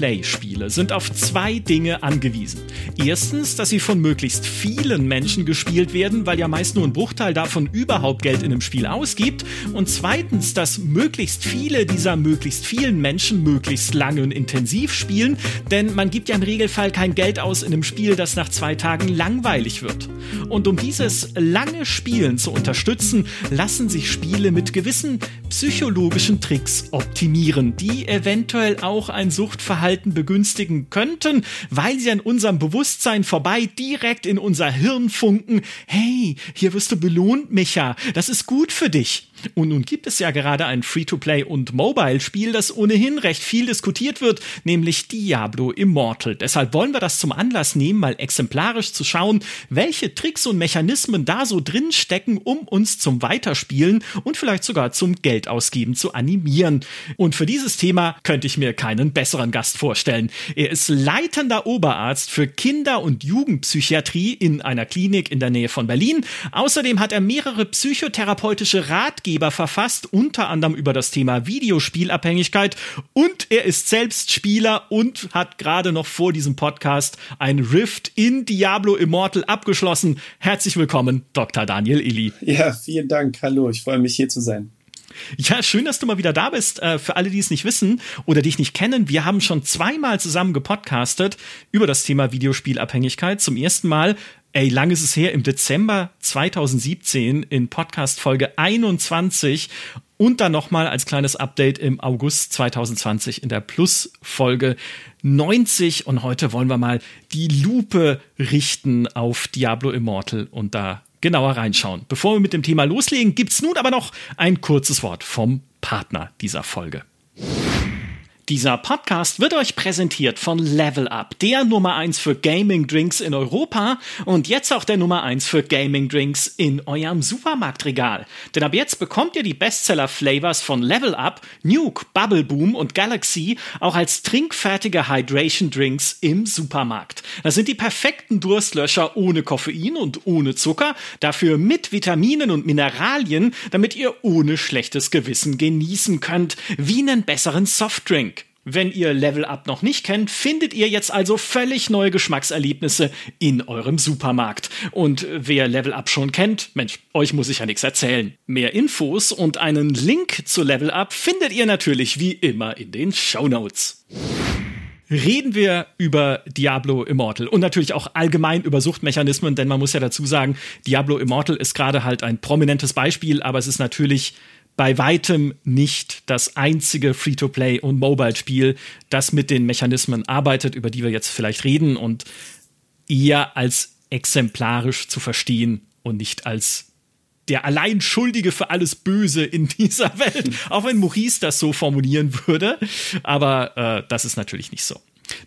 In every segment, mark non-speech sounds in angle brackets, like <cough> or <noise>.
Free-to-Play-Spiele sind auf zwei Dinge angewiesen. Erstens, dass sie von möglichst vielen Menschen gespielt werden, weil ja meist nur ein Bruchteil davon überhaupt Geld in einem Spiel ausgibt. Und zweitens, dass möglichst viele dieser möglichst vielen Menschen möglichst lange und intensiv spielen, denn man gibt ja im Regelfall kein Geld aus in einem Spiel, das nach zwei Tagen langweilig wird. Und um dieses lange Spielen zu unterstützen, lassen sich Spiele mit gewissen psychologischen Tricks optimieren, die eventuell auch ein Suchtverhalten begünstigen könnten, weil sie an unserem Bewusstsein vorbei direkt in unser Hirn funken. Hey, hier wirst du belohnt, Micha. Das ist gut für dich. Und nun gibt es ja gerade ein Free-to-Play- und Mobile-Spiel, das ohnehin recht viel diskutiert wird, nämlich Diablo Immortal. Deshalb wollen wir das zum Anlass nehmen, mal exemplarisch zu schauen, welche Tricks und Mechanismen da so drin stecken, um uns zum Weiterspielen und vielleicht sogar zum Geldausgeben zu animieren. Und für dieses Thema könnte ich mir keinen besseren Gast vorstellen. Er ist leitender Oberarzt für Kinder- und Jugendpsychiatrie in einer Klinik in der Nähe von Berlin. Außerdem hat er mehrere psychotherapeutische Ratgeber verfasst, unter anderem über das Thema Videospielabhängigkeit und er ist selbst Spieler und hat gerade noch vor diesem Podcast ein Rift in Diablo Immortal abgeschlossen. Herzlich willkommen, Dr. Daniel Illy. Ja, vielen Dank. Hallo, ich freue mich hier zu sein. Ja, schön, dass du mal wieder da bist. Äh, für alle, die es nicht wissen oder dich nicht kennen, wir haben schon zweimal zusammen gepodcastet über das Thema Videospielabhängigkeit. Zum ersten Mal Ey, lang ist es her, im Dezember 2017 in Podcast Folge 21 und dann nochmal als kleines Update im August 2020 in der Plus Folge 90 und heute wollen wir mal die Lupe richten auf Diablo Immortal und da genauer reinschauen. Bevor wir mit dem Thema loslegen, gibt's nun aber noch ein kurzes Wort vom Partner dieser Folge. Dieser Podcast wird euch präsentiert von Level Up, der Nummer 1 für Gaming Drinks in Europa und jetzt auch der Nummer 1 für Gaming Drinks in eurem Supermarktregal. Denn ab jetzt bekommt ihr die Bestseller Flavors von Level Up, Nuke, Bubble Boom und Galaxy auch als trinkfertige Hydration Drinks im Supermarkt. Das sind die perfekten Durstlöscher ohne Koffein und ohne Zucker, dafür mit Vitaminen und Mineralien, damit ihr ohne schlechtes Gewissen genießen könnt, wie einen besseren Softdrink. Wenn ihr Level Up noch nicht kennt, findet ihr jetzt also völlig neue Geschmackserlebnisse in eurem Supermarkt. Und wer Level Up schon kennt, Mensch, euch muss ich ja nichts erzählen. Mehr Infos und einen Link zu Level Up findet ihr natürlich wie immer in den Show Notes. Reden wir über Diablo Immortal und natürlich auch allgemein über Suchtmechanismen, denn man muss ja dazu sagen, Diablo Immortal ist gerade halt ein prominentes Beispiel, aber es ist natürlich bei weitem nicht das einzige Free-to-Play und Mobile-Spiel, das mit den Mechanismen arbeitet, über die wir jetzt vielleicht reden und eher als exemplarisch zu verstehen und nicht als der allein Schuldige für alles Böse in dieser <laughs> Welt. Auch wenn Maurice das so formulieren würde. Aber äh, das ist natürlich nicht so.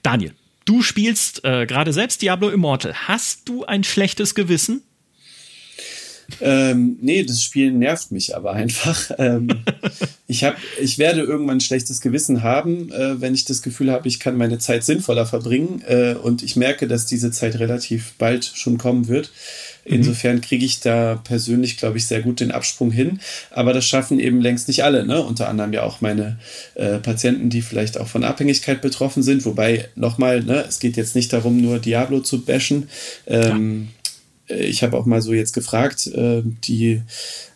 Daniel, du spielst äh, gerade selbst Diablo Immortal. Hast du ein schlechtes Gewissen? Ähm, nee, das Spiel nervt mich aber einfach. Ähm, <laughs> ich, hab, ich werde irgendwann ein schlechtes Gewissen haben, äh, wenn ich das Gefühl habe, ich kann meine Zeit sinnvoller verbringen. Äh, und ich merke, dass diese Zeit relativ bald schon kommen wird. Mhm. Insofern kriege ich da persönlich, glaube ich, sehr gut den Absprung hin. Aber das schaffen eben längst nicht alle. Ne? Unter anderem ja auch meine äh, Patienten, die vielleicht auch von Abhängigkeit betroffen sind. Wobei, nochmal, ne, es geht jetzt nicht darum, nur Diablo zu bashen. Ähm, ja ich habe auch mal so jetzt gefragt, äh, die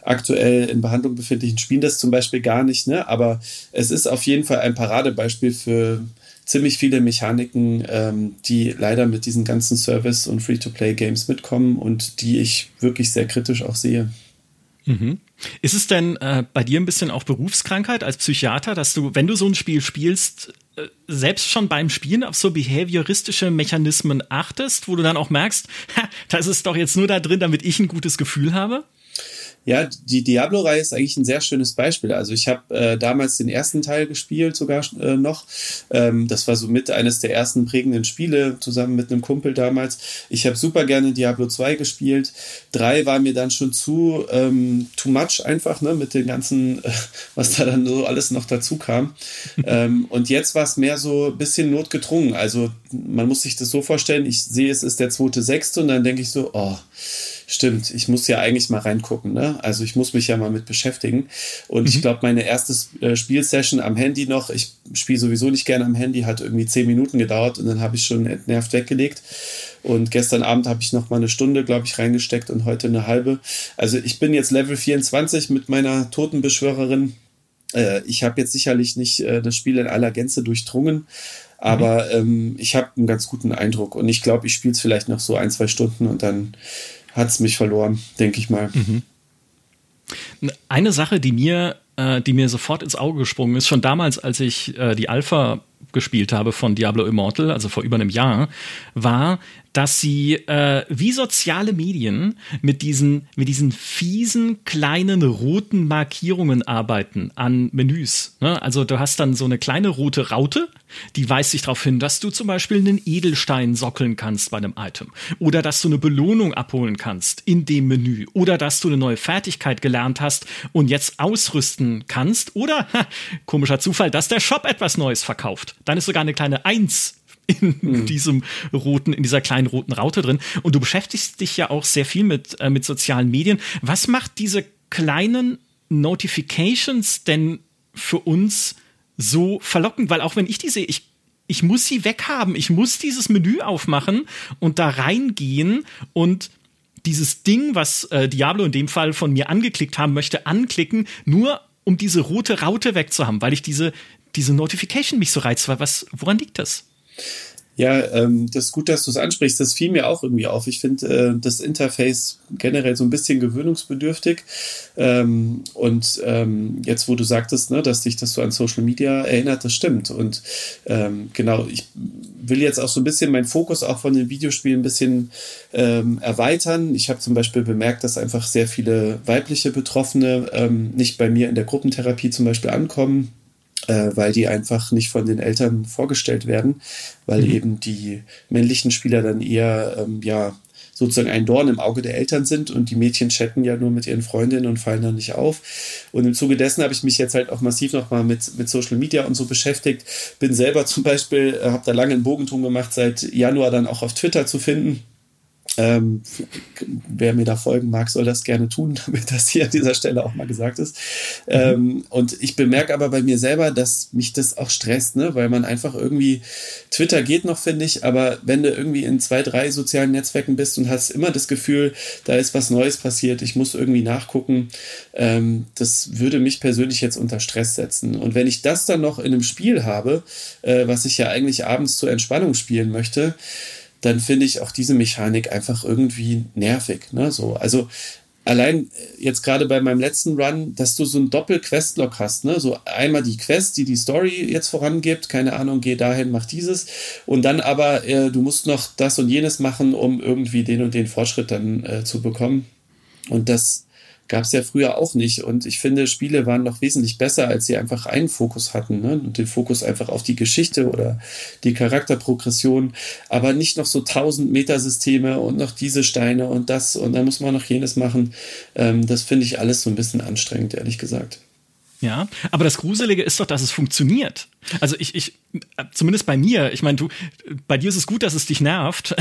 aktuell in Behandlung befindlichen spielen das zum Beispiel gar nicht, ne? aber es ist auf jeden Fall ein Paradebeispiel für ziemlich viele Mechaniken, ähm, die leider mit diesen ganzen Service- und Free-to-Play-Games mitkommen und die ich wirklich sehr kritisch auch sehe. Mhm. Ist es denn äh, bei dir ein bisschen auch Berufskrankheit als Psychiater, dass du, wenn du so ein Spiel spielst, äh, selbst schon beim Spielen auf so behavioristische Mechanismen achtest, wo du dann auch merkst, ha, das ist doch jetzt nur da drin, damit ich ein gutes Gefühl habe? Ja, die Diablo-Reihe ist eigentlich ein sehr schönes Beispiel. Also ich habe äh, damals den ersten Teil gespielt, sogar äh, noch. Ähm, das war so mit eines der ersten prägenden Spiele, zusammen mit einem Kumpel damals. Ich habe super gerne Diablo 2 gespielt. 3 war mir dann schon zu ähm, too much einfach, ne, mit den ganzen, äh, was da dann so alles noch dazu kam. <laughs> ähm, und jetzt war es mehr so ein bisschen notgedrungen. Also man muss sich das so vorstellen, ich sehe, es ist der zweite, sechste und dann denke ich so, oh, Stimmt, ich muss ja eigentlich mal reingucken, ne? Also ich muss mich ja mal mit beschäftigen. Und mhm. ich glaube, meine erste äh, Spielsession am Handy noch, ich spiele sowieso nicht gerne am Handy, hat irgendwie zehn Minuten gedauert und dann habe ich schon entnervt weggelegt. Und gestern Abend habe ich noch mal eine Stunde, glaube ich, reingesteckt und heute eine halbe. Also ich bin jetzt Level 24 mit meiner Totenbeschwörerin. Äh, ich habe jetzt sicherlich nicht äh, das Spiel in aller Gänze durchdrungen, aber mhm. ähm, ich habe einen ganz guten Eindruck und ich glaube, ich spiele es vielleicht noch so ein, zwei Stunden und dann hat es mich verloren, denke ich mal. Mhm. Eine Sache, die mir, äh, die mir sofort ins Auge gesprungen ist, schon damals, als ich äh, die Alpha gespielt habe von Diablo Immortal, also vor über einem Jahr, war, dass sie äh, wie soziale Medien mit diesen, mit diesen fiesen kleinen roten Markierungen arbeiten an Menüs. Ne? Also du hast dann so eine kleine rote Raute, die weist sich darauf hin, dass du zum Beispiel einen Edelstein sockeln kannst bei einem Item oder dass du eine Belohnung abholen kannst in dem Menü oder dass du eine neue Fertigkeit gelernt hast und jetzt ausrüsten kannst oder, <laughs> ha, komischer Zufall, dass der Shop etwas Neues verkauft. Dann ist sogar eine kleine Eins in mhm. diesem roten, in dieser kleinen roten Raute drin. Und du beschäftigst dich ja auch sehr viel mit, äh, mit sozialen Medien. Was macht diese kleinen Notifications denn für uns so verlockend? Weil auch wenn ich die sehe, ich, ich muss sie weghaben. Ich muss dieses Menü aufmachen und da reingehen und dieses Ding, was äh, Diablo in dem Fall von mir angeklickt haben möchte, anklicken, nur um diese rote Raute wegzuhaben, weil ich diese, diese Notification mich so reizt. Was, woran liegt das? Ja, ähm, das ist gut, dass du es ansprichst. Das fiel mir auch irgendwie auf. Ich finde äh, das Interface generell so ein bisschen gewöhnungsbedürftig. Ähm, und ähm, jetzt, wo du sagtest, ne, dass dich das so an Social Media erinnert, das stimmt. Und ähm, genau, ich will jetzt auch so ein bisschen meinen Fokus auch von den Videospielen ein bisschen ähm, erweitern. Ich habe zum Beispiel bemerkt, dass einfach sehr viele weibliche Betroffene ähm, nicht bei mir in der Gruppentherapie zum Beispiel ankommen weil die einfach nicht von den Eltern vorgestellt werden, weil mhm. eben die männlichen Spieler dann eher ähm, ja sozusagen ein Dorn im Auge der Eltern sind und die Mädchen chatten ja nur mit ihren Freundinnen und fallen dann nicht auf. Und im Zuge dessen habe ich mich jetzt halt auch massiv nochmal mit, mit Social Media und so beschäftigt. Bin selber zum Beispiel, äh, habe da lange einen Bogentum gemacht, seit Januar dann auch auf Twitter zu finden ähm, wer mir da folgen mag, soll das gerne tun, <laughs> damit das hier an dieser Stelle auch mal gesagt ist. Ähm, und ich bemerke aber bei mir selber, dass mich das auch stresst, ne? weil man einfach irgendwie, Twitter geht noch, finde ich, aber wenn du irgendwie in zwei, drei sozialen Netzwerken bist und hast immer das Gefühl, da ist was Neues passiert, ich muss irgendwie nachgucken, ähm, das würde mich persönlich jetzt unter Stress setzen. Und wenn ich das dann noch in einem Spiel habe, äh, was ich ja eigentlich abends zur Entspannung spielen möchte, dann finde ich auch diese Mechanik einfach irgendwie nervig. Ne? So, also allein jetzt gerade bei meinem letzten Run, dass du so ein Doppel-Quest-Log hast, ne? So einmal die Quest, die die Story jetzt vorangibt, keine Ahnung, geh dahin, mach dieses. Und dann aber, äh, du musst noch das und jenes machen, um irgendwie den und den Fortschritt dann äh, zu bekommen. Und das gab es ja früher auch nicht. Und ich finde, Spiele waren noch wesentlich besser, als sie einfach einen Fokus hatten. Ne? Und den Fokus einfach auf die Geschichte oder die Charakterprogression, aber nicht noch so tausend Metasysteme und noch diese Steine und das und dann muss man noch jenes machen. Ähm, das finde ich alles so ein bisschen anstrengend, ehrlich gesagt. Ja, aber das Gruselige ist doch, dass es funktioniert. Also ich, ich, zumindest bei mir, ich meine, du, bei dir ist es gut, dass es dich nervt,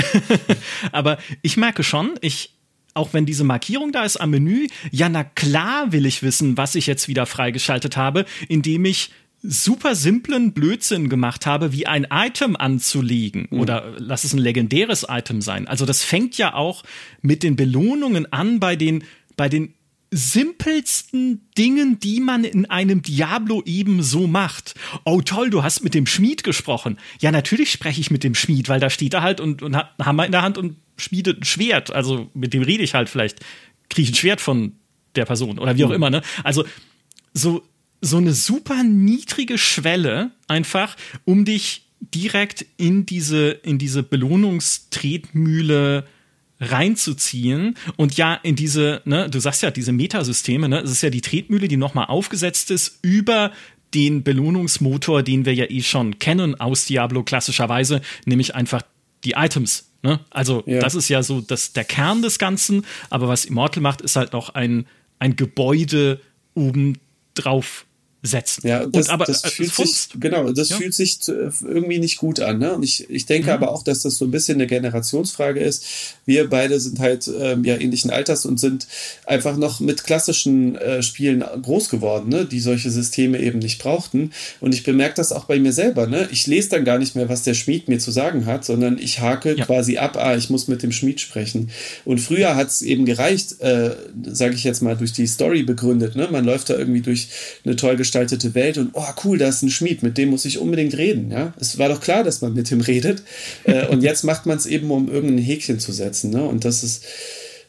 <laughs> aber ich merke schon, ich, auch wenn diese Markierung da ist am Menü, ja, na klar will ich wissen, was ich jetzt wieder freigeschaltet habe, indem ich super simplen Blödsinn gemacht habe, wie ein Item anzulegen mhm. oder lass es ein legendäres Item sein. Also das fängt ja auch mit den Belohnungen an bei den bei den simpelsten Dingen, die man in einem Diablo eben so macht. Oh toll, du hast mit dem Schmied gesprochen. Ja, natürlich spreche ich mit dem Schmied, weil da steht er halt und, und hat einen Hammer in der Hand und schmiedet ein Schwert. Also mit dem rede ich halt vielleicht, kriege ich ein Schwert von der Person oder wie auch mhm. immer. Ne? Also so, so eine super niedrige Schwelle einfach, um dich direkt in diese, in diese Belohnungstretmühle reinzuziehen und ja in diese, ne, du sagst ja, diese Metasysteme, ne, es ist ja die Tretmühle, die nochmal aufgesetzt ist über den Belohnungsmotor, den wir ja eh schon kennen aus Diablo klassischerweise, nämlich einfach die Items. Ne? Also ja. das ist ja so das, der Kern des Ganzen, aber was Immortal macht, ist halt noch ein, ein Gebäude oben drauf setzen. Ja, das, und aber das äh, fühlt sich, genau, das ja. fühlt sich irgendwie nicht gut an. Ne? Und ich, ich denke mhm. aber auch, dass das so ein bisschen eine Generationsfrage ist. Wir beide sind halt ähm, ja ähnlichen Alters und sind einfach noch mit klassischen äh, Spielen groß geworden, ne? die solche Systeme eben nicht brauchten. Und ich bemerke das auch bei mir selber. Ne? Ich lese dann gar nicht mehr, was der Schmied mir zu sagen hat, sondern ich hake ja. quasi ab, ah, ich muss mit dem Schmied sprechen. Und früher hat es eben gereicht, äh, sage ich jetzt mal, durch die Story begründet. Ne? Man läuft da irgendwie durch eine toll gestaltete Welt und oh cool, da ist ein Schmied, mit dem muss ich unbedingt reden. Ja, es war doch klar, dass man mit ihm redet. Äh, und jetzt macht man es eben, um irgendein Häkchen zu setzen. Ne? Und das ist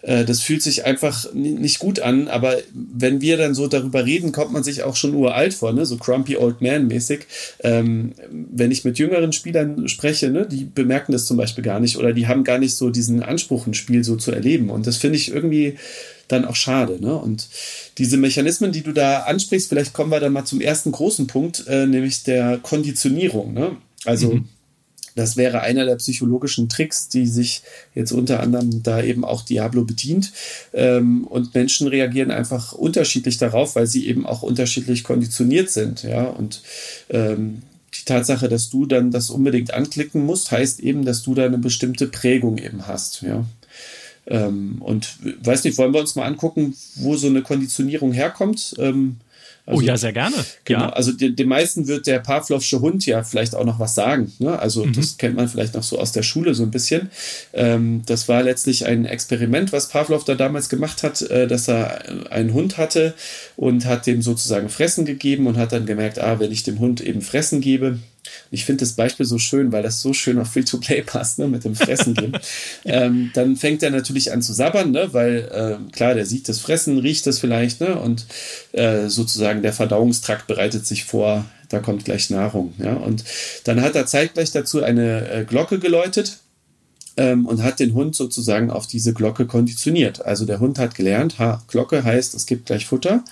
äh, das fühlt sich einfach nicht gut an, aber wenn wir dann so darüber reden, kommt man sich auch schon uralt vor, ne? so Crumpy Old Man mäßig. Ähm, wenn ich mit jüngeren Spielern spreche, ne? die bemerken das zum Beispiel gar nicht oder die haben gar nicht so diesen Anspruch, ein Spiel so zu erleben. Und das finde ich irgendwie dann auch schade. Ne? Und diese Mechanismen, die du da ansprichst, vielleicht kommen wir dann mal zum ersten großen Punkt, äh, nämlich der Konditionierung. Ne? Also mhm. Das wäre einer der psychologischen Tricks, die sich jetzt unter anderem da eben auch Diablo bedient. Ähm, und Menschen reagieren einfach unterschiedlich darauf, weil sie eben auch unterschiedlich konditioniert sind. Ja, und ähm, die Tatsache, dass du dann das unbedingt anklicken musst, heißt eben, dass du da eine bestimmte Prägung eben hast. Ja. Ähm, und weiß nicht, wollen wir uns mal angucken, wo so eine Konditionierung herkommt? Ähm, also, oh ja, sehr gerne. Genau, ja. also den, den meisten wird der Pavlovsche Hund ja vielleicht auch noch was sagen. Ne? Also mhm. das kennt man vielleicht noch so aus der Schule so ein bisschen. Ähm, das war letztlich ein Experiment, was Pavlov da damals gemacht hat, äh, dass er einen Hund hatte und hat dem sozusagen Fressen gegeben und hat dann gemerkt, ah, wenn ich dem Hund eben Fressen gebe, ich finde das Beispiel so schön, weil das so schön auf Free-to-Play passt, ne, mit dem Fressen gehen. <laughs> ähm, dann fängt er natürlich an zu sabbern, ne, weil äh, klar, der sieht das Fressen, riecht das vielleicht, ne, und äh, sozusagen der Verdauungstrakt bereitet sich vor, da kommt gleich Nahrung, ja. Und dann hat er zeitgleich dazu eine äh, Glocke geläutet ähm, und hat den Hund sozusagen auf diese Glocke konditioniert. Also der Hund hat gelernt, ha, Glocke heißt, es gibt gleich Futter.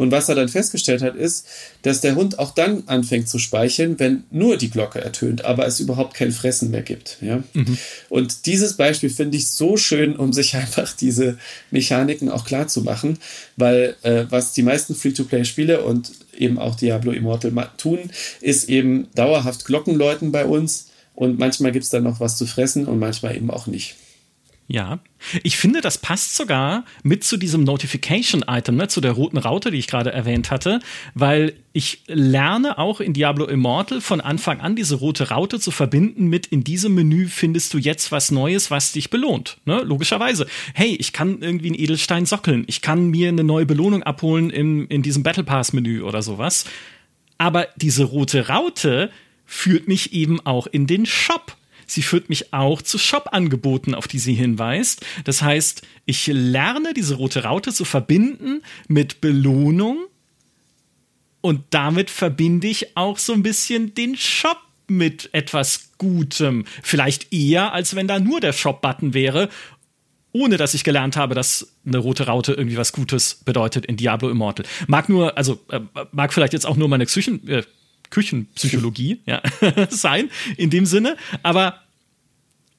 Und was er dann festgestellt hat, ist, dass der Hund auch dann anfängt zu speicheln, wenn nur die Glocke ertönt, aber es überhaupt kein Fressen mehr gibt. Ja? Mhm. Und dieses Beispiel finde ich so schön, um sich <laughs> einfach diese Mechaniken auch klar zu machen, weil äh, was die meisten Free-to-Play-Spiele und eben auch Diablo Immortal tun, ist eben dauerhaft Glockenläuten bei uns und manchmal gibt es dann noch was zu fressen und manchmal eben auch nicht. Ja, ich finde, das passt sogar mit zu diesem Notification-Item, ne, zu der roten Raute, die ich gerade erwähnt hatte, weil ich lerne auch in Diablo Immortal von Anfang an diese rote Raute zu verbinden mit in diesem Menü findest du jetzt was Neues, was dich belohnt. Ne? Logischerweise. Hey, ich kann irgendwie einen Edelstein sockeln, ich kann mir eine neue Belohnung abholen im, in diesem Battle Pass-Menü oder sowas. Aber diese rote Raute führt mich eben auch in den Shop. Sie führt mich auch zu Shop-Angeboten, auf die sie hinweist. Das heißt, ich lerne diese rote Raute zu verbinden mit Belohnung und damit verbinde ich auch so ein bisschen den Shop mit etwas Gutem. Vielleicht eher, als wenn da nur der Shop-Button wäre ohne dass ich gelernt habe, dass eine rote Raute irgendwie was Gutes bedeutet in Diablo Immortal. Mag nur, also äh, mag vielleicht jetzt auch nur meine Psychen, äh, Küchenpsychologie ja, <laughs> sein, in dem Sinne. Aber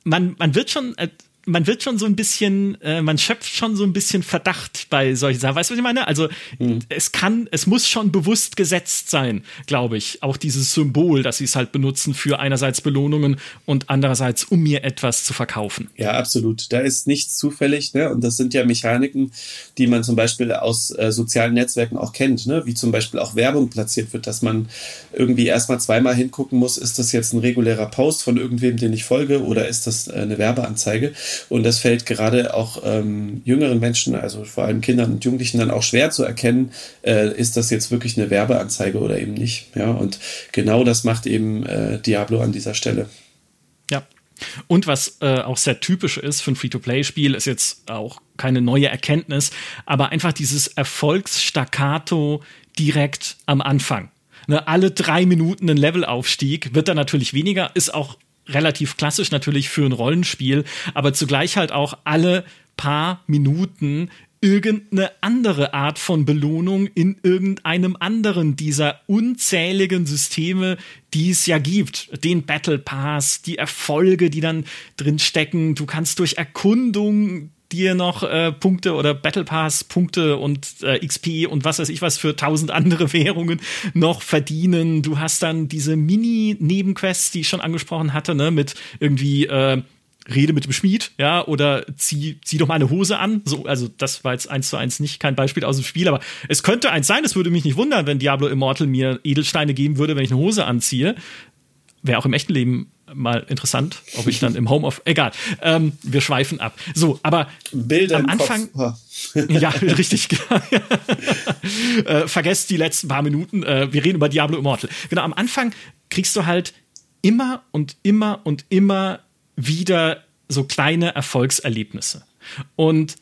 man, man wird schon, äh, man wird schon so ein bisschen, äh, man schöpft schon so ein bisschen Verdacht bei solchen Sachen. Weißt du, was ich meine? Also mhm. es kann, es muss schon bewusst gesetzt sein, glaube ich. Auch dieses Symbol, dass sie es halt benutzen für einerseits Belohnungen und andererseits, um mir etwas zu verkaufen. Ja, absolut. Da ist nichts zufällig, ne? Und das sind ja Mechaniken, die man zum Beispiel aus äh, sozialen Netzwerken auch kennt, ne? Wie zum Beispiel auch Werbung platziert wird, dass man irgendwie erstmal zweimal hingucken muss, ist das jetzt ein regulärer Post von irgendwem, den ich folge, oder ist das äh, eine Werbeanzeige? Und das fällt gerade auch ähm, jüngeren Menschen, also vor allem Kindern und Jugendlichen, dann auch schwer zu erkennen, äh, ist das jetzt wirklich eine Werbeanzeige oder eben nicht. Ja, und genau das macht eben äh, Diablo an dieser Stelle. Ja. Und was äh, auch sehr typisch ist für ein Free-to-Play-Spiel, ist jetzt auch keine neue Erkenntnis, aber einfach dieses Erfolgsstaccato direkt am Anfang. Ne, alle drei Minuten ein Levelaufstieg wird dann natürlich weniger, ist auch relativ klassisch natürlich für ein Rollenspiel, aber zugleich halt auch alle paar Minuten irgendeine andere Art von Belohnung in irgendeinem anderen dieser unzähligen Systeme, die es ja gibt. Den Battle Pass, die Erfolge, die dann drin stecken. Du kannst durch Erkundung dir noch äh, Punkte oder Battle Pass Punkte und äh, XP und was weiß ich was für tausend <laughs> andere Währungen noch verdienen. Du hast dann diese Mini-Nebenquests, die ich schon angesprochen hatte, ne, mit irgendwie äh, rede mit dem Schmied, ja, oder zieh, zieh doch mal eine Hose an. So, also das war jetzt eins zu eins nicht kein Beispiel aus dem Spiel, aber es könnte eins sein, es würde mich nicht wundern, wenn Diablo Immortal mir Edelsteine geben würde, wenn ich eine Hose anziehe. Wäre auch im echten Leben mal interessant, ob ich dann im Home of. Egal, ähm, wir schweifen ab. So, aber Bilder am Anfang. ja, <laughs> richtig. Genau. äh, vergesst die letzten paar Minuten. Äh, wir reden über Diablo Immortal. Genau, am Anfang kriegst du halt immer und immer und immer wieder so kleine Erfolgserlebnisse. Und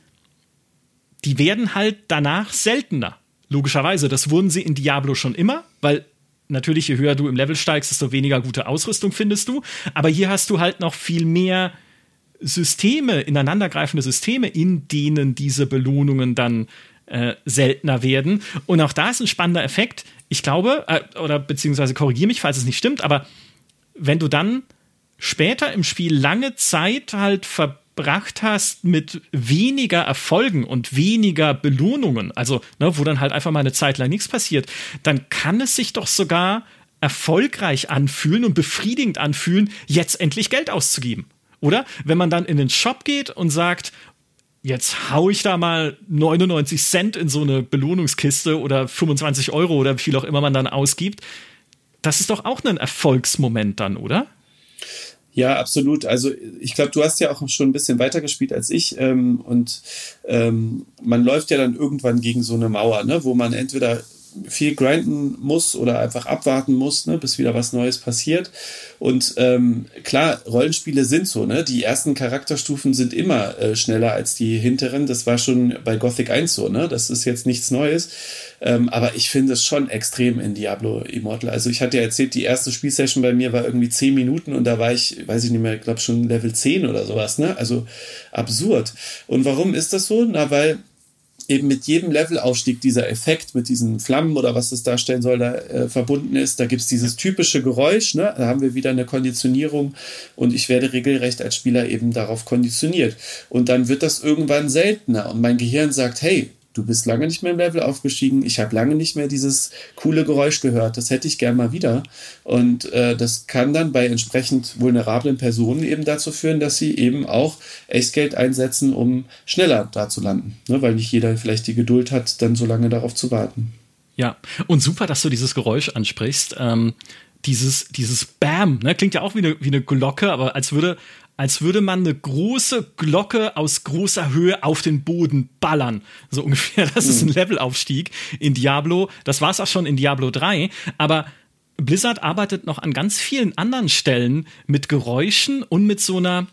die werden halt danach seltener. Logischerweise, das wurden sie in Diablo schon immer, weil natürlich, je höher du im Level steigst, desto weniger gute Ausrüstung findest du. Aber hier hast du halt noch viel mehr Systeme, ineinandergreifende Systeme, in denen diese Belohnungen dann äh, seltener werden. Und auch da ist ein spannender Effekt. Ich glaube, äh, oder beziehungsweise korrigiere mich, falls es nicht stimmt, aber wenn du dann später im Spiel lange Zeit halt verbracht hast mit weniger Erfolgen und weniger Belohnungen, also ne, wo dann halt einfach mal eine Zeit lang nichts passiert, dann kann es sich doch sogar erfolgreich anfühlen und befriedigend anfühlen, jetzt endlich Geld auszugeben. Oder wenn man dann in den Shop geht und sagt, jetzt hau ich da mal 99 Cent in so eine Belohnungskiste oder 25 Euro oder wie viel auch immer man dann ausgibt, das ist doch auch ein Erfolgsmoment dann, oder? Ja, absolut. Also ich glaube, du hast ja auch schon ein bisschen weiter gespielt als ich ähm, und ähm, man läuft ja dann irgendwann gegen so eine Mauer, ne, wo man entweder viel grinden muss oder einfach abwarten muss, ne, bis wieder was Neues passiert. Und ähm, klar, Rollenspiele sind so, ne? Die ersten Charakterstufen sind immer äh, schneller als die hinteren. Das war schon bei Gothic 1 so, ne? Das ist jetzt nichts Neues. Ähm, aber ich finde es schon extrem in Diablo Immortal. Also ich hatte ja erzählt, die erste Spielsession bei mir war irgendwie 10 Minuten und da war ich, weiß ich nicht mehr, glaube schon Level 10 oder sowas, ne? Also absurd. Und warum ist das so? Na, weil eben mit jedem Levelaufstieg dieser Effekt mit diesen Flammen oder was es darstellen soll, da äh, verbunden ist. Da gibt es dieses typische Geräusch, ne? da haben wir wieder eine Konditionierung und ich werde regelrecht als Spieler eben darauf konditioniert. Und dann wird das irgendwann seltener und mein Gehirn sagt, hey, du bist lange nicht mehr im Level aufgestiegen, ich habe lange nicht mehr dieses coole Geräusch gehört, das hätte ich gern mal wieder. Und äh, das kann dann bei entsprechend vulnerablen Personen eben dazu führen, dass sie eben auch Echtgeld einsetzen, um schneller da zu landen, ne? weil nicht jeder vielleicht die Geduld hat, dann so lange darauf zu warten. Ja, und super, dass du dieses Geräusch ansprichst. Ähm, dieses, dieses Bam, ne, klingt ja auch wie eine, wie eine Glocke, aber als würde, als würde man eine große Glocke aus großer Höhe auf den Boden ballern. So <laughs> ungefähr. Das ist ein mhm. Levelaufstieg in Diablo. Das war es auch schon in Diablo 3. Aber Blizzard arbeitet noch an ganz vielen anderen Stellen mit Geräuschen und mit so einer,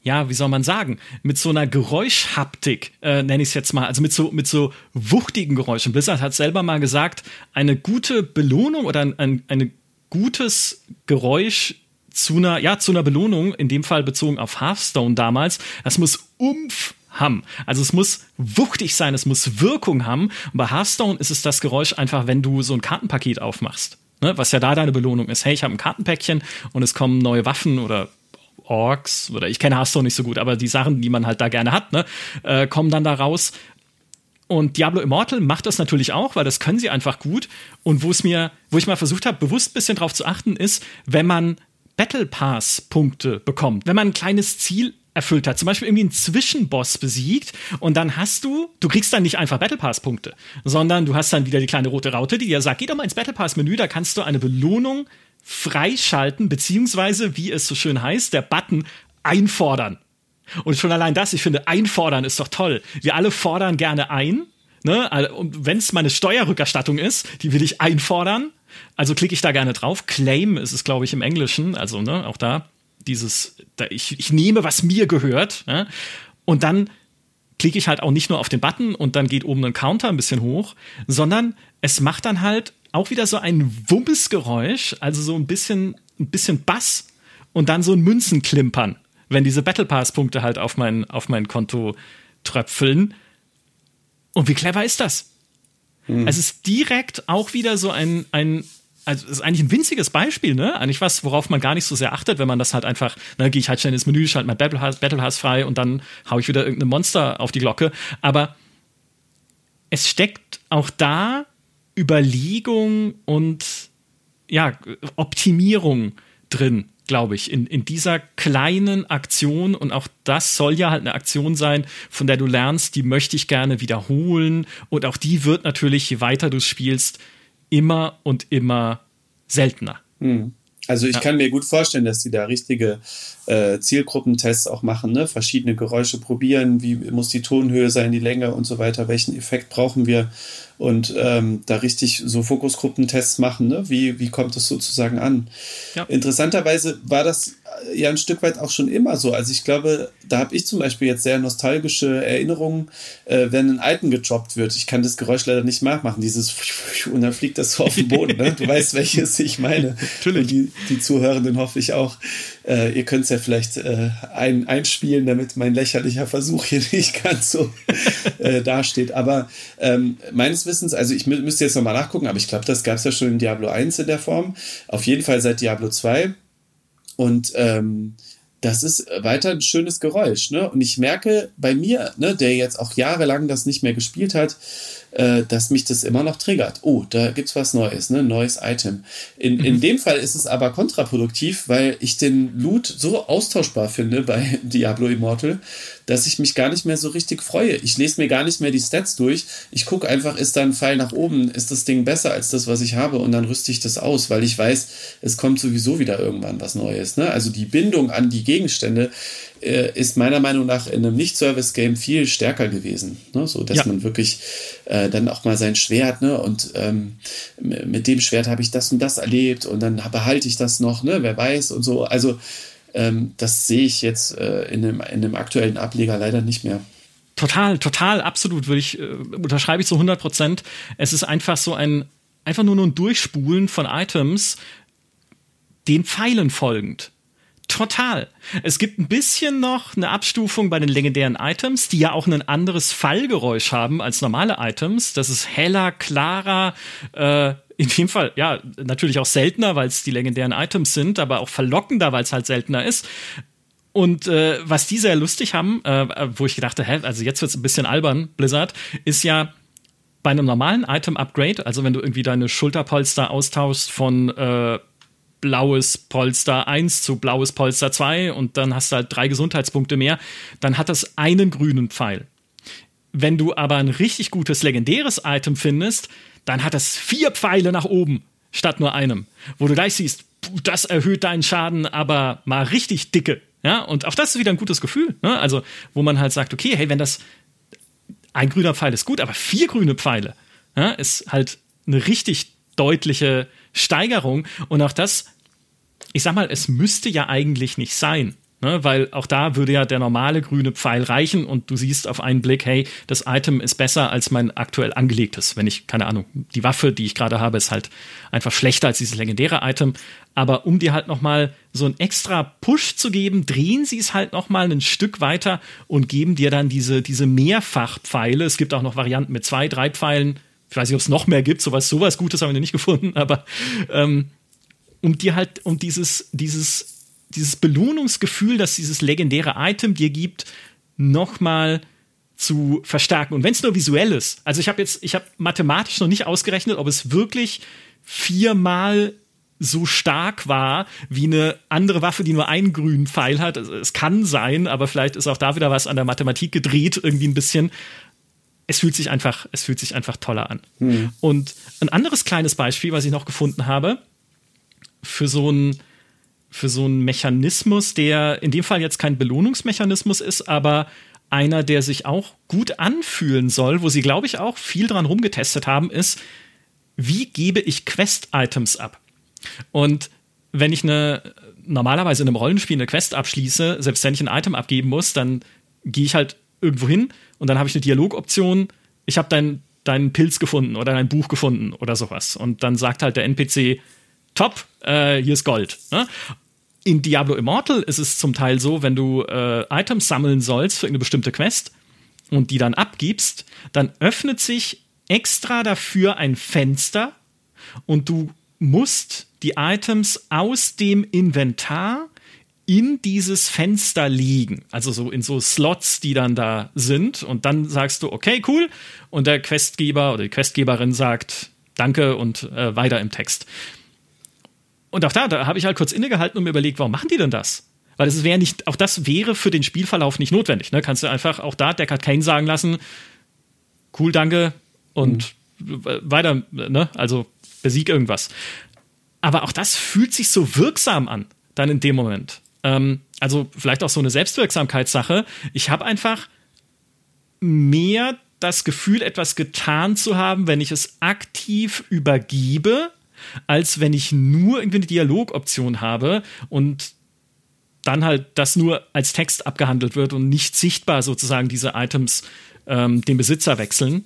ja, wie soll man sagen, mit so einer Geräuschhaptik, äh, nenne ich es jetzt mal, also mit so, mit so wuchtigen Geräuschen. Blizzard hat selber mal gesagt, eine gute Belohnung oder ein, ein eine gutes Geräusch zu einer, ja, zu einer Belohnung, in dem Fall bezogen auf Hearthstone damals, das muss Umf haben. Also es muss wuchtig sein, es muss Wirkung haben. Und bei Hearthstone ist es das Geräusch einfach, wenn du so ein Kartenpaket aufmachst. Ne? Was ja da deine Belohnung ist. Hey, ich habe ein Kartenpäckchen und es kommen neue Waffen oder Orks oder ich kenne Hearthstone nicht so gut, aber die Sachen, die man halt da gerne hat, ne, äh, kommen dann da raus. Und Diablo Immortal macht das natürlich auch, weil das können sie einfach gut. Und wo es mir, wo ich mal versucht habe, bewusst ein bisschen drauf zu achten, ist, wenn man Battle Pass Punkte bekommt. Wenn man ein kleines Ziel erfüllt hat, zum Beispiel irgendwie einen Zwischenboss besiegt und dann hast du, du kriegst dann nicht einfach Battle Pass Punkte, sondern du hast dann wieder die kleine rote Raute, die dir sagt, geh doch mal ins Battle Pass Menü, da kannst du eine Belohnung freischalten, beziehungsweise, wie es so schön heißt, der Button einfordern. Und schon allein das, ich finde, einfordern ist doch toll. Wir alle fordern gerne ein, ne? Und wenn es meine Steuerrückerstattung ist, die will ich einfordern also klicke ich da gerne drauf. Claim ist es, glaube ich, im Englischen. Also, ne, auch da dieses, da ich, ich nehme, was mir gehört. Ja? Und dann klicke ich halt auch nicht nur auf den Button und dann geht oben ein Counter ein bisschen hoch, sondern es macht dann halt auch wieder so ein Wumpesgeräusch, also so ein bisschen, ein bisschen Bass und dann so ein Münzenklimpern, wenn diese Battle Pass Punkte halt auf mein, auf mein Konto tröpfeln. Und wie clever ist das? Mhm. Es ist direkt auch wieder so ein, ein also das ist eigentlich ein winziges Beispiel, ne? Eigentlich was, worauf man gar nicht so sehr achtet, wenn man das halt einfach, ne, gehe ich halt schnell ins Menü, schalte mein Battle Pass, Battle Pass frei und dann hau ich wieder irgendein Monster auf die Glocke. Aber es steckt auch da Überlegung und ja, Optimierung drin, glaube ich, in, in dieser kleinen Aktion. Und auch das soll ja halt eine Aktion sein, von der du lernst, die möchte ich gerne wiederholen. Und auch die wird natürlich, je weiter du spielst, immer und immer seltener. Hm. Also ich ja. kann mir gut vorstellen, dass die da richtige äh, Zielgruppentests auch machen, ne? verschiedene Geräusche probieren, wie muss die Tonhöhe sein, die Länge und so weiter, welchen Effekt brauchen wir und ähm, da richtig so Fokusgruppentests machen, ne? wie, wie kommt es sozusagen an. Ja. Interessanterweise war das ja ein Stück weit auch schon immer so. Also ich glaube, da habe ich zum Beispiel jetzt sehr nostalgische Erinnerungen, äh, wenn ein Item gedroppt wird. Ich kann das Geräusch leider nicht nachmachen, dieses <laughs> und dann fliegt das so auf den Boden. Ne? Du weißt, welches ich meine. <laughs> Natürlich. Und die, die Zuhörenden hoffe ich auch. Äh, ihr könnt es ja vielleicht äh, ein, einspielen, damit mein lächerlicher Versuch hier <laughs> nicht ganz so äh, dasteht. Aber ähm, meines Wissens, also ich mü müsste jetzt nochmal nachgucken, aber ich glaube, das gab es ja schon in Diablo 1 in der Form. Auf jeden Fall seit Diablo 2 und ähm, das ist weiter ein schönes Geräusch. Ne? Und ich merke bei mir, ne, der jetzt auch jahrelang das nicht mehr gespielt hat, äh, dass mich das immer noch triggert. Oh, da gibt es was Neues, ne? Neues Item. In, in mhm. dem Fall ist es aber kontraproduktiv, weil ich den Loot so austauschbar finde bei <laughs> Diablo Immortal, dass ich mich gar nicht mehr so richtig freue. Ich lese mir gar nicht mehr die Stats durch. Ich gucke einfach, ist da ein Pfeil nach oben, ist das Ding besser als das, was ich habe und dann rüste ich das aus, weil ich weiß, es kommt sowieso wieder irgendwann was Neues. Ne? Also die Bindung an die Gegenstände äh, ist meiner Meinung nach in einem Nicht-Service-Game viel stärker gewesen. Ne? So dass ja. man wirklich äh, dann auch mal sein Schwert, ne, und ähm, mit dem Schwert habe ich das und das erlebt und dann behalte ich das noch, ne, wer weiß und so. Also ähm, das sehe ich jetzt äh, in, dem, in dem aktuellen Ableger leider nicht mehr. Total, total, absolut, würde ich, äh, unterschreibe ich zu 100 Prozent. Es ist einfach so ein, einfach nur ein Durchspulen von Items, den Pfeilen folgend. Total. Es gibt ein bisschen noch eine Abstufung bei den legendären Items, die ja auch ein anderes Fallgeräusch haben als normale Items. Das ist heller, klarer, äh, in dem Fall, ja, natürlich auch seltener, weil es die legendären Items sind, aber auch verlockender, weil es halt seltener ist. Und äh, was die sehr lustig haben, äh, wo ich gedachte, hä, also jetzt wird es ein bisschen albern, Blizzard, ist ja bei einem normalen Item-Upgrade, also wenn du irgendwie deine Schulterpolster austauschst von äh, blaues Polster 1 zu blaues Polster 2 und dann hast du halt drei Gesundheitspunkte mehr, dann hat das einen grünen Pfeil. Wenn du aber ein richtig gutes legendäres Item findest, dann hat es vier Pfeile nach oben statt nur einem, wo du gleich siehst, das erhöht deinen Schaden, aber mal richtig dicke. Ja, und auch das ist wieder ein gutes Gefühl. Ne? Also, wo man halt sagt, okay, hey, wenn das ein grüner Pfeil ist gut, aber vier grüne Pfeile ja, ist halt eine richtig deutliche Steigerung. Und auch das, ich sag mal, es müsste ja eigentlich nicht sein. Ne, weil auch da würde ja der normale grüne Pfeil reichen und du siehst auf einen Blick, hey, das Item ist besser als mein aktuell angelegtes. Wenn ich, keine Ahnung, die Waffe, die ich gerade habe, ist halt einfach schlechter als dieses legendäre Item. Aber um dir halt nochmal so einen extra Push zu geben, drehen sie es halt nochmal ein Stück weiter und geben dir dann diese, diese Mehrfachpfeile. Es gibt auch noch Varianten mit zwei, drei Pfeilen. Ich weiß nicht, ob es noch mehr gibt. Sowas, sowas Gutes haben wir nicht gefunden, aber ähm, um dir halt, um dieses, dieses dieses Belohnungsgefühl, das dieses legendäre Item dir gibt, nochmal zu verstärken. Und wenn es nur visuell ist, also ich habe jetzt, ich habe mathematisch noch nicht ausgerechnet, ob es wirklich viermal so stark war wie eine andere Waffe, die nur einen grünen Pfeil hat. Also es kann sein, aber vielleicht ist auch da wieder was an der Mathematik gedreht, irgendwie ein bisschen. Es fühlt sich einfach, es fühlt sich einfach toller an. Mhm. Und ein anderes kleines Beispiel, was ich noch gefunden habe, für so ein für so einen Mechanismus, der in dem Fall jetzt kein Belohnungsmechanismus ist, aber einer, der sich auch gut anfühlen soll, wo sie, glaube ich, auch viel dran rumgetestet haben, ist, wie gebe ich Quest-Items ab? Und wenn ich eine normalerweise in einem Rollenspiel eine Quest abschließe, selbst wenn ich ein Item abgeben muss, dann gehe ich halt irgendwo hin und dann habe ich eine Dialogoption, ich habe deinen deinen Pilz gefunden oder dein Buch gefunden oder sowas. Und dann sagt halt der NPC, top, äh, hier ist Gold. Ne? in Diablo Immortal ist es zum Teil so, wenn du äh, Items sammeln sollst für eine bestimmte Quest und die dann abgibst, dann öffnet sich extra dafür ein Fenster und du musst die Items aus dem Inventar in dieses Fenster liegen. Also so in so Slots, die dann da sind. Und dann sagst du, okay, cool. Und der Questgeber oder die Questgeberin sagt, danke und äh, weiter im Text. Und auch da, da habe ich halt kurz innegehalten und mir überlegt, warum machen die denn das? Weil das wäre nicht, auch das wäre für den Spielverlauf nicht notwendig. Ne? Kannst du einfach auch da Deckard Kane sagen lassen, cool, danke und mhm. weiter, ne? Also besieg irgendwas. Aber auch das fühlt sich so wirksam an, dann in dem Moment. Ähm, also vielleicht auch so eine Selbstwirksamkeitssache. Ich habe einfach mehr das Gefühl, etwas getan zu haben, wenn ich es aktiv übergebe, als wenn ich nur irgendwie eine Dialogoption habe und dann halt das nur als Text abgehandelt wird und nicht sichtbar sozusagen diese Items ähm, den Besitzer wechseln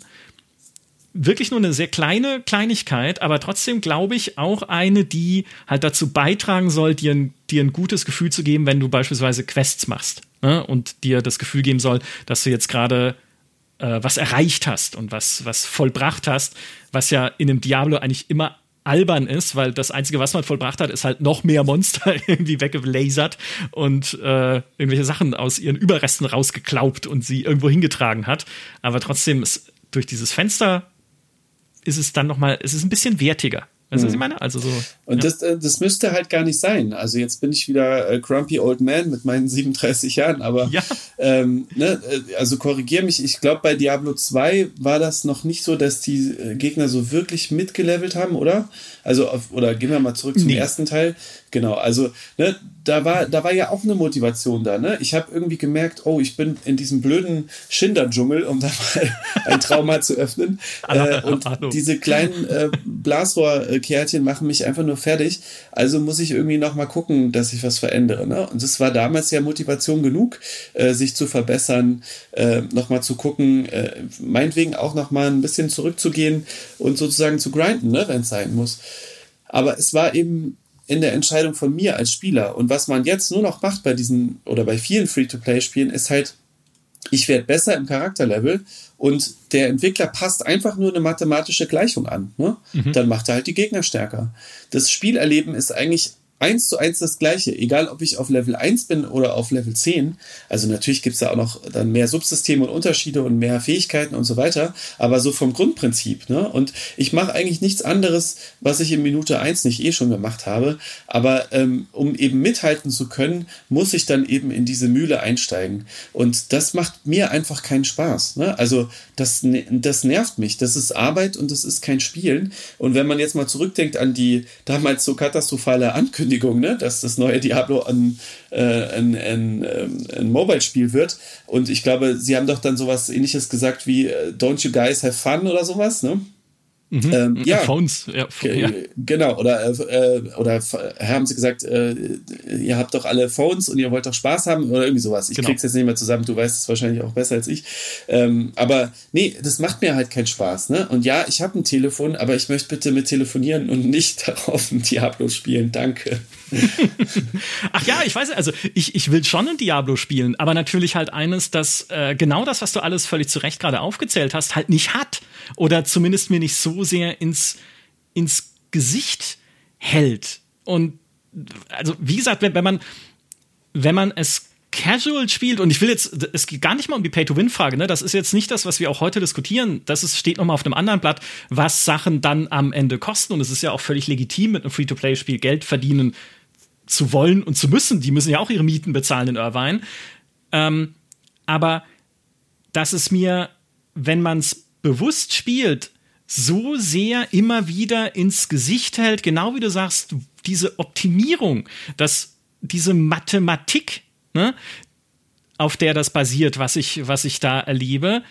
wirklich nur eine sehr kleine Kleinigkeit, aber trotzdem glaube ich auch eine, die halt dazu beitragen soll, dir ein, dir ein gutes Gefühl zu geben, wenn du beispielsweise Quests machst ne? und dir das Gefühl geben soll, dass du jetzt gerade äh, was erreicht hast und was, was vollbracht hast, was ja in einem Diablo eigentlich immer albern ist, weil das Einzige, was man vollbracht hat, ist halt noch mehr Monster <laughs> irgendwie weggelasert und äh, irgendwelche Sachen aus ihren Überresten rausgeklaubt und sie irgendwo hingetragen hat. Aber trotzdem ist durch dieses Fenster ist es dann nochmal, es ist ein bisschen wertiger. Weißt du, was ich mhm. meine? Also so. Und ja. das, äh, das müsste halt gar nicht sein. Also jetzt bin ich wieder äh, Grumpy Old Man mit meinen <laughs> 37 Jahren, aber ja. ähm, ne, äh, also korrigier mich, ich glaube bei Diablo 2 war das noch nicht so, dass die Gegner so wirklich mitgelevelt haben, oder? Also, auf, oder gehen wir mal zurück zum nee. ersten Teil. Genau, also ne, da war, da war ja auch eine Motivation da. Ne? Ich habe irgendwie gemerkt, oh, ich bin in diesem blöden Schinder-Dschungel, um da mal <laughs> ein Trauma zu öffnen. <laughs> Äh, und diese kleinen äh, Blasrohrkärtchen machen mich einfach nur fertig. Also muss ich irgendwie noch mal gucken, dass ich was verändere. Ne? Und das war damals ja Motivation genug, äh, sich zu verbessern, äh, noch mal zu gucken, äh, meinetwegen auch noch mal ein bisschen zurückzugehen und sozusagen zu grinden, ne, wenn es sein muss. Aber es war eben in der Entscheidung von mir als Spieler. Und was man jetzt nur noch macht bei diesen oder bei vielen Free-to-Play-Spielen, ist halt, ich werde besser im Charakterlevel und der Entwickler passt einfach nur eine mathematische Gleichung an. Ne? Mhm. Dann macht er halt die Gegner stärker. Das Spielerleben ist eigentlich eins zu eins das gleiche, egal ob ich auf Level 1 bin oder auf Level 10. Also natürlich gibt es da auch noch dann mehr Subsysteme und Unterschiede und mehr Fähigkeiten und so weiter, aber so vom Grundprinzip. Ne? Und ich mache eigentlich nichts anderes, was ich in Minute 1 nicht eh schon gemacht habe, aber ähm, um eben mithalten zu können, muss ich dann eben in diese Mühle einsteigen. Und das macht mir einfach keinen Spaß. Ne? Also das, ne, das nervt mich. Das ist Arbeit und das ist kein Spielen. Und wenn man jetzt mal zurückdenkt an die damals so katastrophale Ankündigung, ne, dass das neue Diablo ein, äh, ein, ein, ähm, ein Mobile-Spiel wird. Und ich glaube, sie haben doch dann sowas ähnliches gesagt wie äh, Don't you guys have fun oder sowas, ne? Mhm. Ähm, ja. Phones, ja, ja. Genau, oder, äh, oder haben sie gesagt, äh, ihr habt doch alle Phones und ihr wollt doch Spaß haben oder irgendwie sowas. Ich genau. krieg's jetzt nicht mehr zusammen, du weißt es wahrscheinlich auch besser als ich. Ähm, aber nee, das macht mir halt keinen Spaß. Ne? Und ja, ich habe ein Telefon, aber ich möchte bitte mit telefonieren und nicht <laughs> darauf ein Diablo spielen. Danke. <laughs> Ach ja, ich weiß, also ich, ich will schon ein Diablo spielen, aber natürlich halt eines, das äh, genau das, was du alles völlig zu Recht gerade aufgezählt hast, halt nicht hat. Oder zumindest mir nicht so sehr ins, ins Gesicht hält. Und also, wie gesagt, wenn, wenn man, wenn man es casual spielt, und ich will jetzt, es geht gar nicht mal um die Pay-to-Win-Frage, ne? Das ist jetzt nicht das, was wir auch heute diskutieren. Das ist, steht nochmal auf einem anderen Blatt, was Sachen dann am Ende kosten. Und es ist ja auch völlig legitim, mit einem Free-to-Play-Spiel Geld verdienen zu wollen und zu müssen. Die müssen ja auch ihre Mieten bezahlen in Irvine. Ähm, aber dass es mir, wenn man es bewusst spielt, so sehr immer wieder ins Gesicht hält, genau wie du sagst, diese Optimierung, dass diese Mathematik, ne, auf der das basiert, was ich, was ich da erlebe,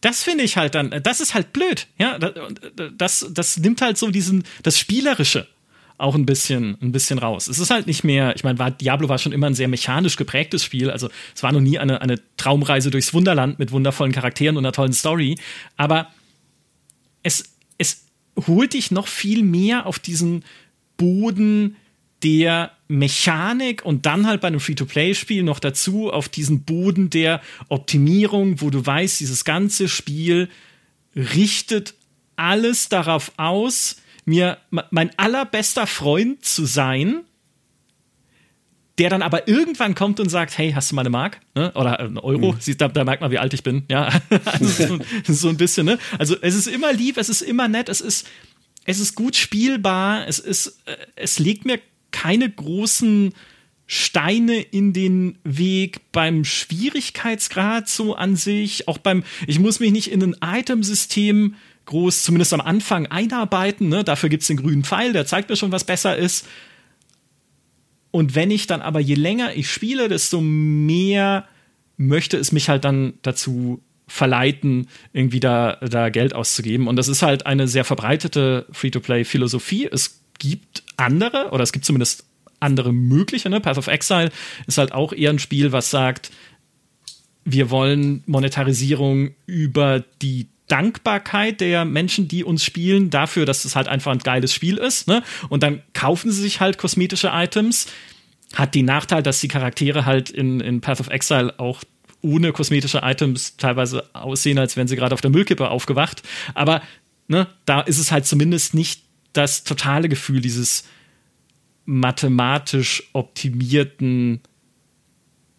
das finde ich halt dann, das ist halt blöd, ja, das, das nimmt halt so diesen, das Spielerische auch ein bisschen, ein bisschen raus. Es ist halt nicht mehr, ich meine, Diablo war schon immer ein sehr mechanisch geprägtes Spiel, also es war noch nie eine, eine Traumreise durchs Wunderland mit wundervollen Charakteren und einer tollen Story, aber es, es holt dich noch viel mehr auf diesen Boden der Mechanik und dann halt bei einem Free-to-Play-Spiel noch dazu auf diesen Boden der Optimierung, wo du weißt, dieses ganze Spiel richtet alles darauf aus, mir mein allerbester Freund zu sein, der dann aber irgendwann kommt und sagt, hey, hast du mal eine Mark? Ne? Oder einen Euro? Mhm. da, da, merkt man, wie alt ich bin. Ja, <laughs> also so, so, ein bisschen. Ne? Also es ist immer lieb, es ist immer nett, es ist, es ist gut spielbar, es ist, äh, es legt mir keine großen Steine in den Weg beim Schwierigkeitsgrad so an sich, auch beim, ich muss mich nicht in ein Itemsystem groß, zumindest am Anfang, einarbeiten. Ne? Dafür gibt es den grünen Pfeil, der zeigt mir schon, was besser ist. Und wenn ich dann aber, je länger ich spiele, desto mehr möchte es mich halt dann dazu verleiten, irgendwie da, da Geld auszugeben. Und das ist halt eine sehr verbreitete Free-to-Play-Philosophie. Es gibt andere, oder es gibt zumindest andere mögliche. Ne? Path of Exile ist halt auch eher ein Spiel, was sagt, wir wollen Monetarisierung über die Dankbarkeit der Menschen, die uns spielen, dafür, dass es halt einfach ein geiles Spiel ist. Ne? Und dann kaufen sie sich halt kosmetische Items. Hat den Nachteil, dass die Charaktere halt in, in Path of Exile auch ohne kosmetische Items teilweise aussehen, als wären sie gerade auf der Müllkippe aufgewacht. Aber ne, da ist es halt zumindest nicht das totale Gefühl dieses mathematisch optimierten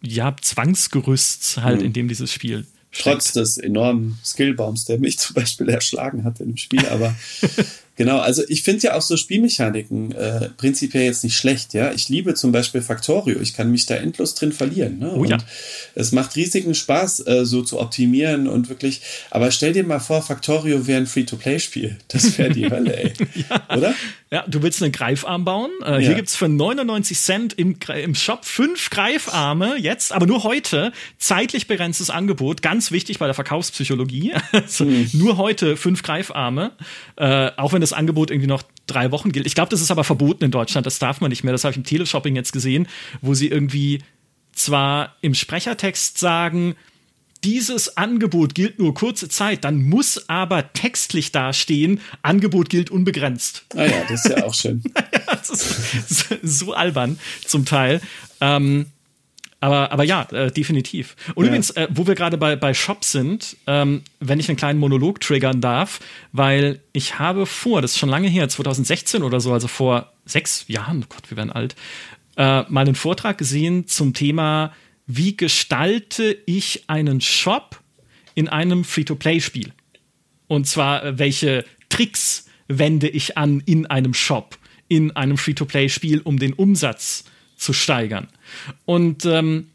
ja, Zwangsgerüsts halt, mhm. in dem dieses Spiel Trotz des enormen Skillbaums, der mich <laughs> zum Beispiel erschlagen hat in dem Spiel. Aber <laughs> genau, also ich finde ja auch so Spielmechaniken äh, prinzipiell jetzt nicht schlecht. Ja, ich liebe zum Beispiel Factorio. Ich kann mich da endlos drin verlieren. Ne? Oh, ja. Und es macht riesigen Spaß, äh, so zu optimieren und wirklich. Aber stell dir mal vor, Factorio wäre ein Free-to-Play-Spiel. Das wäre die Hölle, ey. <laughs> ja. Oder? Ja, du willst einen Greifarm bauen. Äh, ja. Hier gibt's für 99 Cent im, im Shop fünf Greifarme jetzt, aber nur heute. Zeitlich begrenztes Angebot. Ganz wichtig bei der Verkaufspsychologie. <laughs> also mhm. Nur heute fünf Greifarme. Äh, auch wenn das Angebot irgendwie noch drei Wochen gilt. Ich glaube, das ist aber verboten in Deutschland. Das darf man nicht mehr. Das habe ich im Teleshopping jetzt gesehen, wo sie irgendwie zwar im Sprechertext sagen, dieses Angebot gilt nur kurze Zeit, dann muss aber textlich dastehen, Angebot gilt unbegrenzt. Ah ja, das ist ja auch schön. <laughs> ja, das ist so albern zum Teil. Ähm, aber, aber ja, äh, definitiv. Und ja. übrigens, äh, wo wir gerade bei, bei Shops sind, ähm, wenn ich einen kleinen Monolog triggern darf, weil ich habe vor, das ist schon lange her, 2016 oder so, also vor sechs Jahren, oh Gott, wir werden alt, äh, mal einen Vortrag gesehen zum Thema wie gestalte ich einen Shop in einem Free-to-Play-Spiel? Und zwar, äh, welche Tricks wende ich an in einem Shop, in einem Free-to-Play-Spiel, um den Umsatz zu steigern? Und ähm,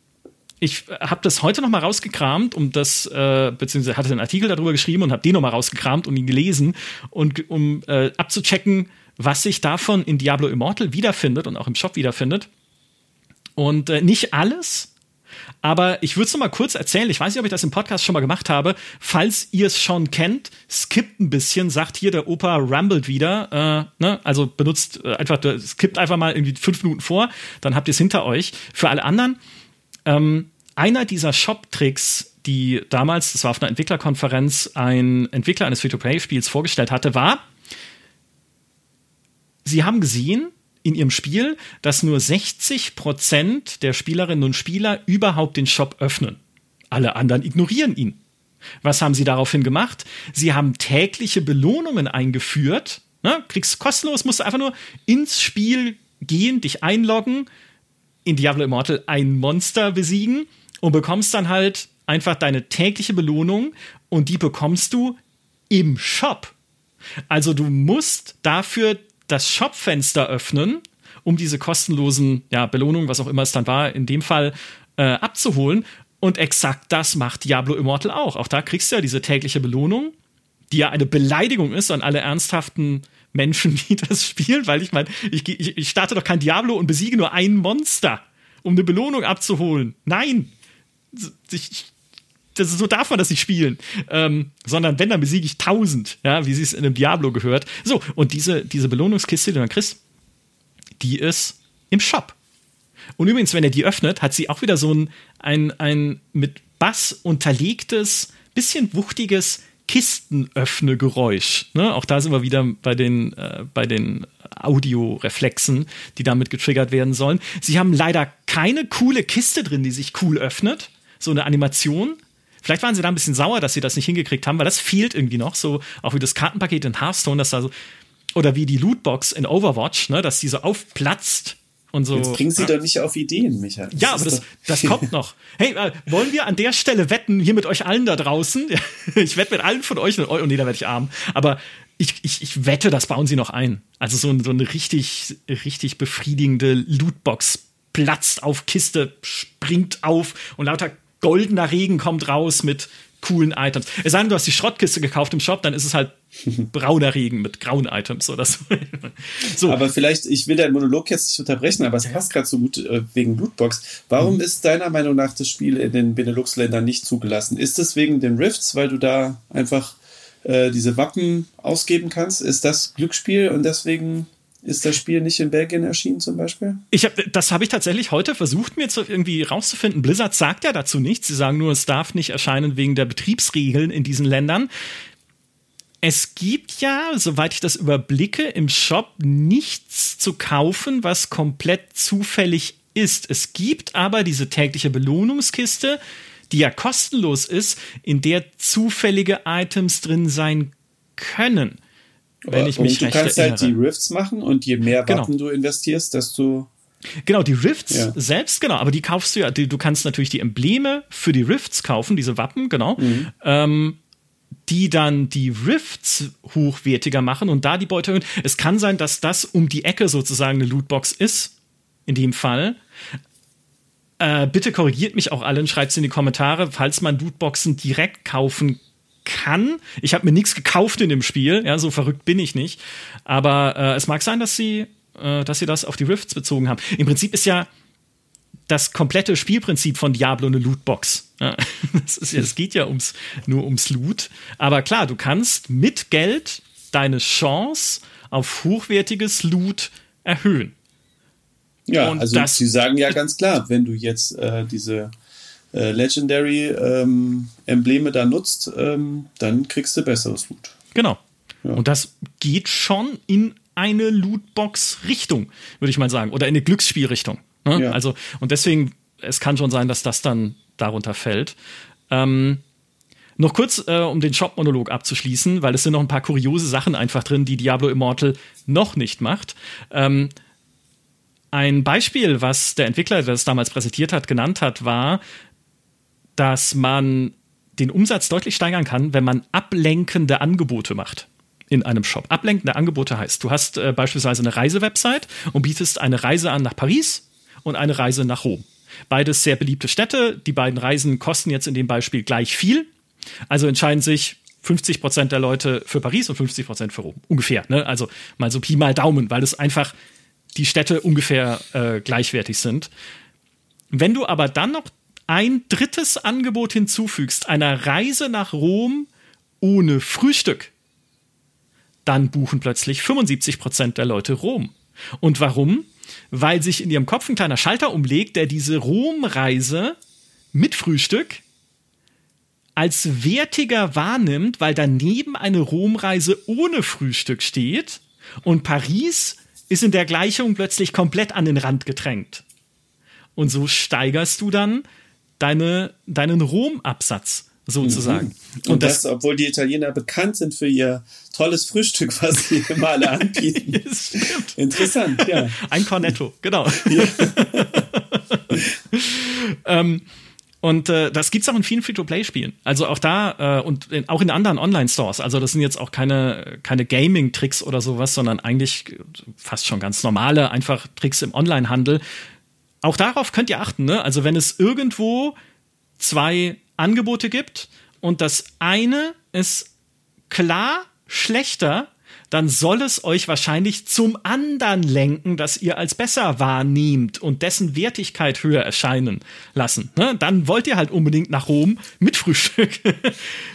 ich habe das heute noch mal rausgekramt, um das, äh, beziehungsweise hatte einen Artikel darüber geschrieben und habe den noch mal rausgekramt und ihn gelesen und um äh, abzuchecken, was sich davon in Diablo Immortal wiederfindet und auch im Shop wiederfindet. Und äh, nicht alles, aber ich würde es noch mal kurz erzählen. Ich weiß nicht, ob ich das im Podcast schon mal gemacht habe. Falls ihr es schon kennt, skippt ein bisschen, sagt hier der Opa Rumbled wieder. Äh, ne? Also benutzt äh, einfach, skippt einfach mal irgendwie fünf Minuten vor, dann habt ihr es hinter euch. Für alle anderen, ähm, einer dieser Shop-Tricks, die damals, das war auf einer Entwicklerkonferenz, ein Entwickler eines Free-to-Play-Spiels vorgestellt hatte, war, sie haben gesehen, in ihrem Spiel, dass nur 60 Prozent der Spielerinnen und Spieler überhaupt den Shop öffnen. Alle anderen ignorieren ihn. Was haben sie daraufhin gemacht? Sie haben tägliche Belohnungen eingeführt. Ne? Kriegst kostenlos, musst einfach nur ins Spiel gehen, dich einloggen, in Diablo Immortal ein Monster besiegen und bekommst dann halt einfach deine tägliche Belohnung und die bekommst du im Shop. Also du musst dafür das Shopfenster öffnen, um diese kostenlosen ja, Belohnungen, was auch immer es dann war, in dem Fall äh, abzuholen. Und exakt das macht Diablo Immortal auch. Auch da kriegst du ja diese tägliche Belohnung, die ja eine Beleidigung ist an alle ernsthaften Menschen, <laughs> die das spielen, weil ich meine, ich, ich, starte doch kein Diablo und besiege nur ein Monster, um eine Belohnung abzuholen. Nein! Ich, das so darf man das nicht spielen. Ähm, sondern wenn, dann besiege ich tausend, ja, wie sie es in einem Diablo gehört. So, und diese, diese Belohnungskiste, die du dann kriegst, die ist im Shop. Und übrigens, wenn er die öffnet, hat sie auch wieder so ein, ein, ein mit Bass unterlegtes, bisschen wuchtiges Kistenöffne-Geräusch. Ne? Auch da sind wir wieder bei den, äh, bei den Audioreflexen, die damit getriggert werden sollen. Sie haben leider keine coole Kiste drin, die sich cool öffnet. So eine Animation, Vielleicht waren sie da ein bisschen sauer, dass sie das nicht hingekriegt haben, weil das fehlt irgendwie noch. So, auch wie das Kartenpaket in Hearthstone, das da so Oder wie die Lootbox in Overwatch, ne, dass die so aufplatzt und so. Jetzt bringen Sie doch nicht auf Ideen, Michael. Das ja, aber das, das kommt <laughs> noch. Hey, äh, wollen wir an der Stelle wetten, hier mit euch allen da draußen? <laughs> ich wette mit allen von euch, und, oh nee, da werde ich arm. Aber ich, ich, ich wette, das bauen sie noch ein. Also so, so eine richtig, richtig befriedigende Lootbox platzt auf Kiste, springt auf und lauter goldener Regen kommt raus mit coolen Items. Es sei denn, du hast die Schrottkiste gekauft im Shop, dann ist es halt <laughs> brauner Regen mit grauen Items oder so. <laughs> so. Aber vielleicht, ich will deinen Monolog jetzt nicht unterbrechen, aber es passt gerade so gut äh, wegen Lootbox. Warum mhm. ist deiner Meinung nach das Spiel in den Benelux-Ländern nicht zugelassen? Ist es wegen den Rifts, weil du da einfach äh, diese Wappen ausgeben kannst? Ist das Glücksspiel und deswegen ist das Spiel nicht in Belgien erschienen zum Beispiel? Ich hab, das habe ich tatsächlich heute versucht, mir zu, irgendwie rauszufinden. Blizzard sagt ja dazu nichts. Sie sagen nur, es darf nicht erscheinen wegen der Betriebsregeln in diesen Ländern. Es gibt ja, soweit ich das überblicke, im Shop nichts zu kaufen, was komplett zufällig ist. Es gibt aber diese tägliche Belohnungskiste, die ja kostenlos ist, in der zufällige Items drin sein können. Wenn ich mich und du kannst erinnere. halt die Rifts machen und je mehr. Waffen genau. du investierst, desto Genau, die Rifts ja. selbst, genau, aber die kaufst du ja, die, du kannst natürlich die Embleme für die Rifts kaufen, diese Wappen, genau, mhm. ähm, die dann die Rifts hochwertiger machen und da die Beute erhöhen. Es kann sein, dass das um die Ecke sozusagen eine Lootbox ist, in dem Fall. Äh, bitte korrigiert mich auch allen, schreibt es in die Kommentare, falls man Lootboxen direkt kaufen kann. Ich habe mir nichts gekauft in dem Spiel, ja, so verrückt bin ich nicht. Aber äh, es mag sein, dass sie, äh, dass sie das auf die Rifts bezogen haben. Im Prinzip ist ja das komplette Spielprinzip von Diablo eine Lootbox. Ja, <laughs> ist ja, es geht ja ums, nur ums Loot. Aber klar, du kannst mit Geld deine Chance auf hochwertiges Loot erhöhen. Ja, Und also sie sagen ja ganz klar, wenn du jetzt äh, diese äh, Legendary ähm, Embleme da nutzt, ähm, dann kriegst du besseres Loot. Genau. Ja. Und das geht schon in eine Lootbox-Richtung, würde ich mal sagen, oder in eine Glücksspielrichtung. Ne? Ja. Also, und deswegen, es kann schon sein, dass das dann darunter fällt. Ähm, noch kurz, äh, um den Shop-Monolog abzuschließen, weil es sind noch ein paar kuriose Sachen einfach drin, die Diablo Immortal noch nicht macht. Ähm, ein Beispiel, was der Entwickler, der das damals präsentiert hat, genannt hat, war, dass man den Umsatz deutlich steigern kann, wenn man ablenkende Angebote macht in einem Shop. Ablenkende Angebote heißt, du hast äh, beispielsweise eine Reisewebsite und bietest eine Reise an nach Paris und eine Reise nach Rom. Beides sehr beliebte Städte. Die beiden Reisen kosten jetzt in dem Beispiel gleich viel. Also entscheiden sich 50 Prozent der Leute für Paris und 50 Prozent für Rom. Ungefähr. Ne? Also mal so Pi mal Daumen, weil es einfach die Städte ungefähr äh, gleichwertig sind. Wenn du aber dann noch ein drittes Angebot hinzufügst, einer Reise nach Rom ohne Frühstück, dann buchen plötzlich 75 Prozent der Leute Rom. Und warum? Weil sich in ihrem Kopf ein kleiner Schalter umlegt, der diese Romreise mit Frühstück als wertiger wahrnimmt, weil daneben eine Romreise ohne Frühstück steht und Paris ist in der Gleichung plötzlich komplett an den Rand gedrängt. Und so steigerst du dann deine, deinen Romabsatz sozusagen. Mhm. Und, und das, das, obwohl die Italiener bekannt sind für ihr tolles Frühstück, <laughs> was sie immer alle anbieten. <laughs> Interessant, ja. <laughs> Ein Cornetto, genau. Ja. ähm, und äh, das gibt's auch in vielen Free-to-Play-Spielen. Also auch da äh, und in, auch in anderen Online-Stores. Also das sind jetzt auch keine, keine Gaming-Tricks oder sowas, sondern eigentlich fast schon ganz normale, einfach Tricks im Online-Handel, auch darauf könnt ihr achten, ne? Also wenn es irgendwo zwei Angebote gibt und das eine ist klar schlechter, dann soll es euch wahrscheinlich zum anderen lenken, das ihr als besser wahrnehmt und dessen Wertigkeit höher erscheinen lassen. Ne? Dann wollt ihr halt unbedingt nach Rom mit Frühstück. <laughs>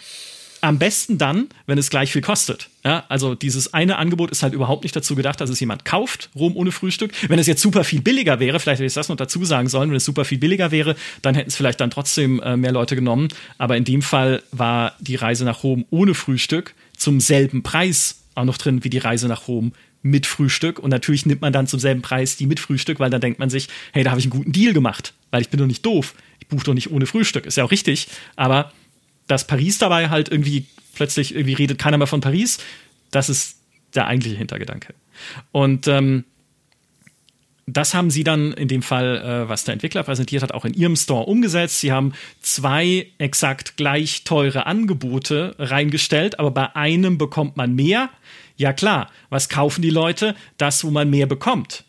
Am besten dann, wenn es gleich viel kostet. Ja, also dieses eine Angebot ist halt überhaupt nicht dazu gedacht, dass es jemand kauft, Rom ohne Frühstück. Wenn es jetzt super viel billiger wäre, vielleicht hätte ich das noch dazu sagen sollen, wenn es super viel billiger wäre, dann hätten es vielleicht dann trotzdem äh, mehr Leute genommen. Aber in dem Fall war die Reise nach Rom ohne Frühstück zum selben Preis auch noch drin wie die Reise nach Rom mit Frühstück. Und natürlich nimmt man dann zum selben Preis die mit Frühstück, weil dann denkt man sich, hey, da habe ich einen guten Deal gemacht, weil ich bin doch nicht doof. Ich buche doch nicht ohne Frühstück. Ist ja auch richtig. Aber dass Paris dabei halt irgendwie plötzlich irgendwie redet keiner mehr von Paris, das ist der eigentliche Hintergedanke. Und ähm, das haben sie dann in dem Fall, äh, was der Entwickler präsentiert hat, auch in ihrem Store umgesetzt. Sie haben zwei exakt gleich teure Angebote reingestellt, aber bei einem bekommt man mehr. Ja klar, was kaufen die Leute? Das, wo man mehr bekommt.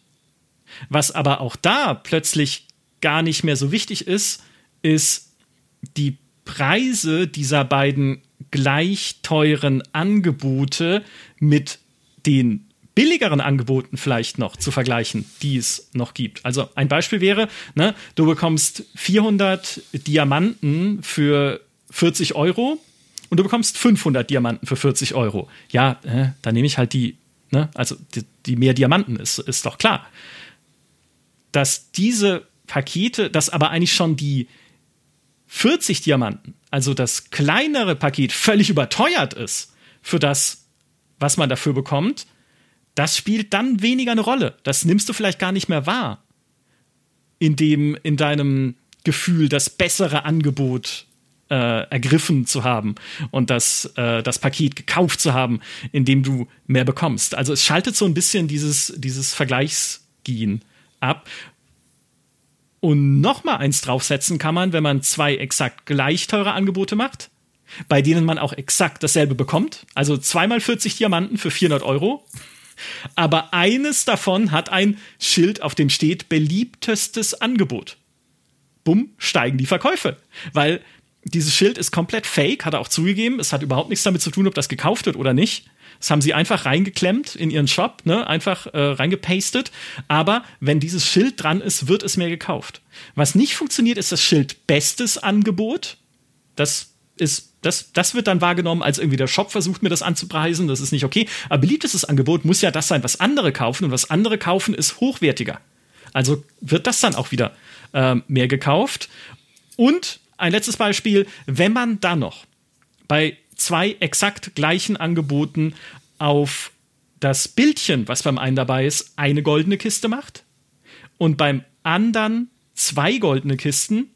Was aber auch da plötzlich gar nicht mehr so wichtig ist, ist die Preise dieser beiden gleich teuren Angebote mit den billigeren Angeboten vielleicht noch zu vergleichen, die es noch gibt. Also ein Beispiel wäre, ne, du bekommst 400 Diamanten für 40 Euro und du bekommst 500 Diamanten für 40 Euro. Ja, äh, dann nehme ich halt die, ne, also die, die mehr Diamanten ist, ist doch klar. Dass diese Pakete, dass aber eigentlich schon die 40 Diamanten, also das kleinere Paket, völlig überteuert ist für das, was man dafür bekommt, das spielt dann weniger eine Rolle. Das nimmst du vielleicht gar nicht mehr wahr. In dem, in deinem Gefühl, das bessere Angebot äh, ergriffen zu haben und das, äh, das Paket gekauft zu haben, in dem du mehr bekommst. Also es schaltet so ein bisschen dieses, dieses Vergleichsgehen ab. Und noch mal eins draufsetzen kann man, wenn man zwei exakt gleich teure Angebote macht, bei denen man auch exakt dasselbe bekommt. Also zweimal 40 Diamanten für 400 Euro aber eines davon hat ein Schild, auf dem steht beliebtestes Angebot. Bumm, steigen die Verkäufe. Weil dieses Schild ist komplett fake, hat er auch zugegeben. Es hat überhaupt nichts damit zu tun, ob das gekauft wird oder nicht. Das haben sie einfach reingeklemmt in ihren Shop, ne? einfach äh, reingepastet. Aber wenn dieses Schild dran ist, wird es mehr gekauft. Was nicht funktioniert, ist das Schild bestes Angebot. Das ist das, das wird dann wahrgenommen, als irgendwie der Shop versucht, mir das anzupreisen. Das ist nicht okay. Aber beliebtestes Angebot muss ja das sein, was andere kaufen. Und was andere kaufen, ist hochwertiger. Also wird das dann auch wieder äh, mehr gekauft. Und ein letztes Beispiel, wenn man dann noch bei zwei exakt gleichen Angeboten auf das Bildchen, was beim einen dabei ist, eine goldene Kiste macht und beim anderen zwei goldene Kisten,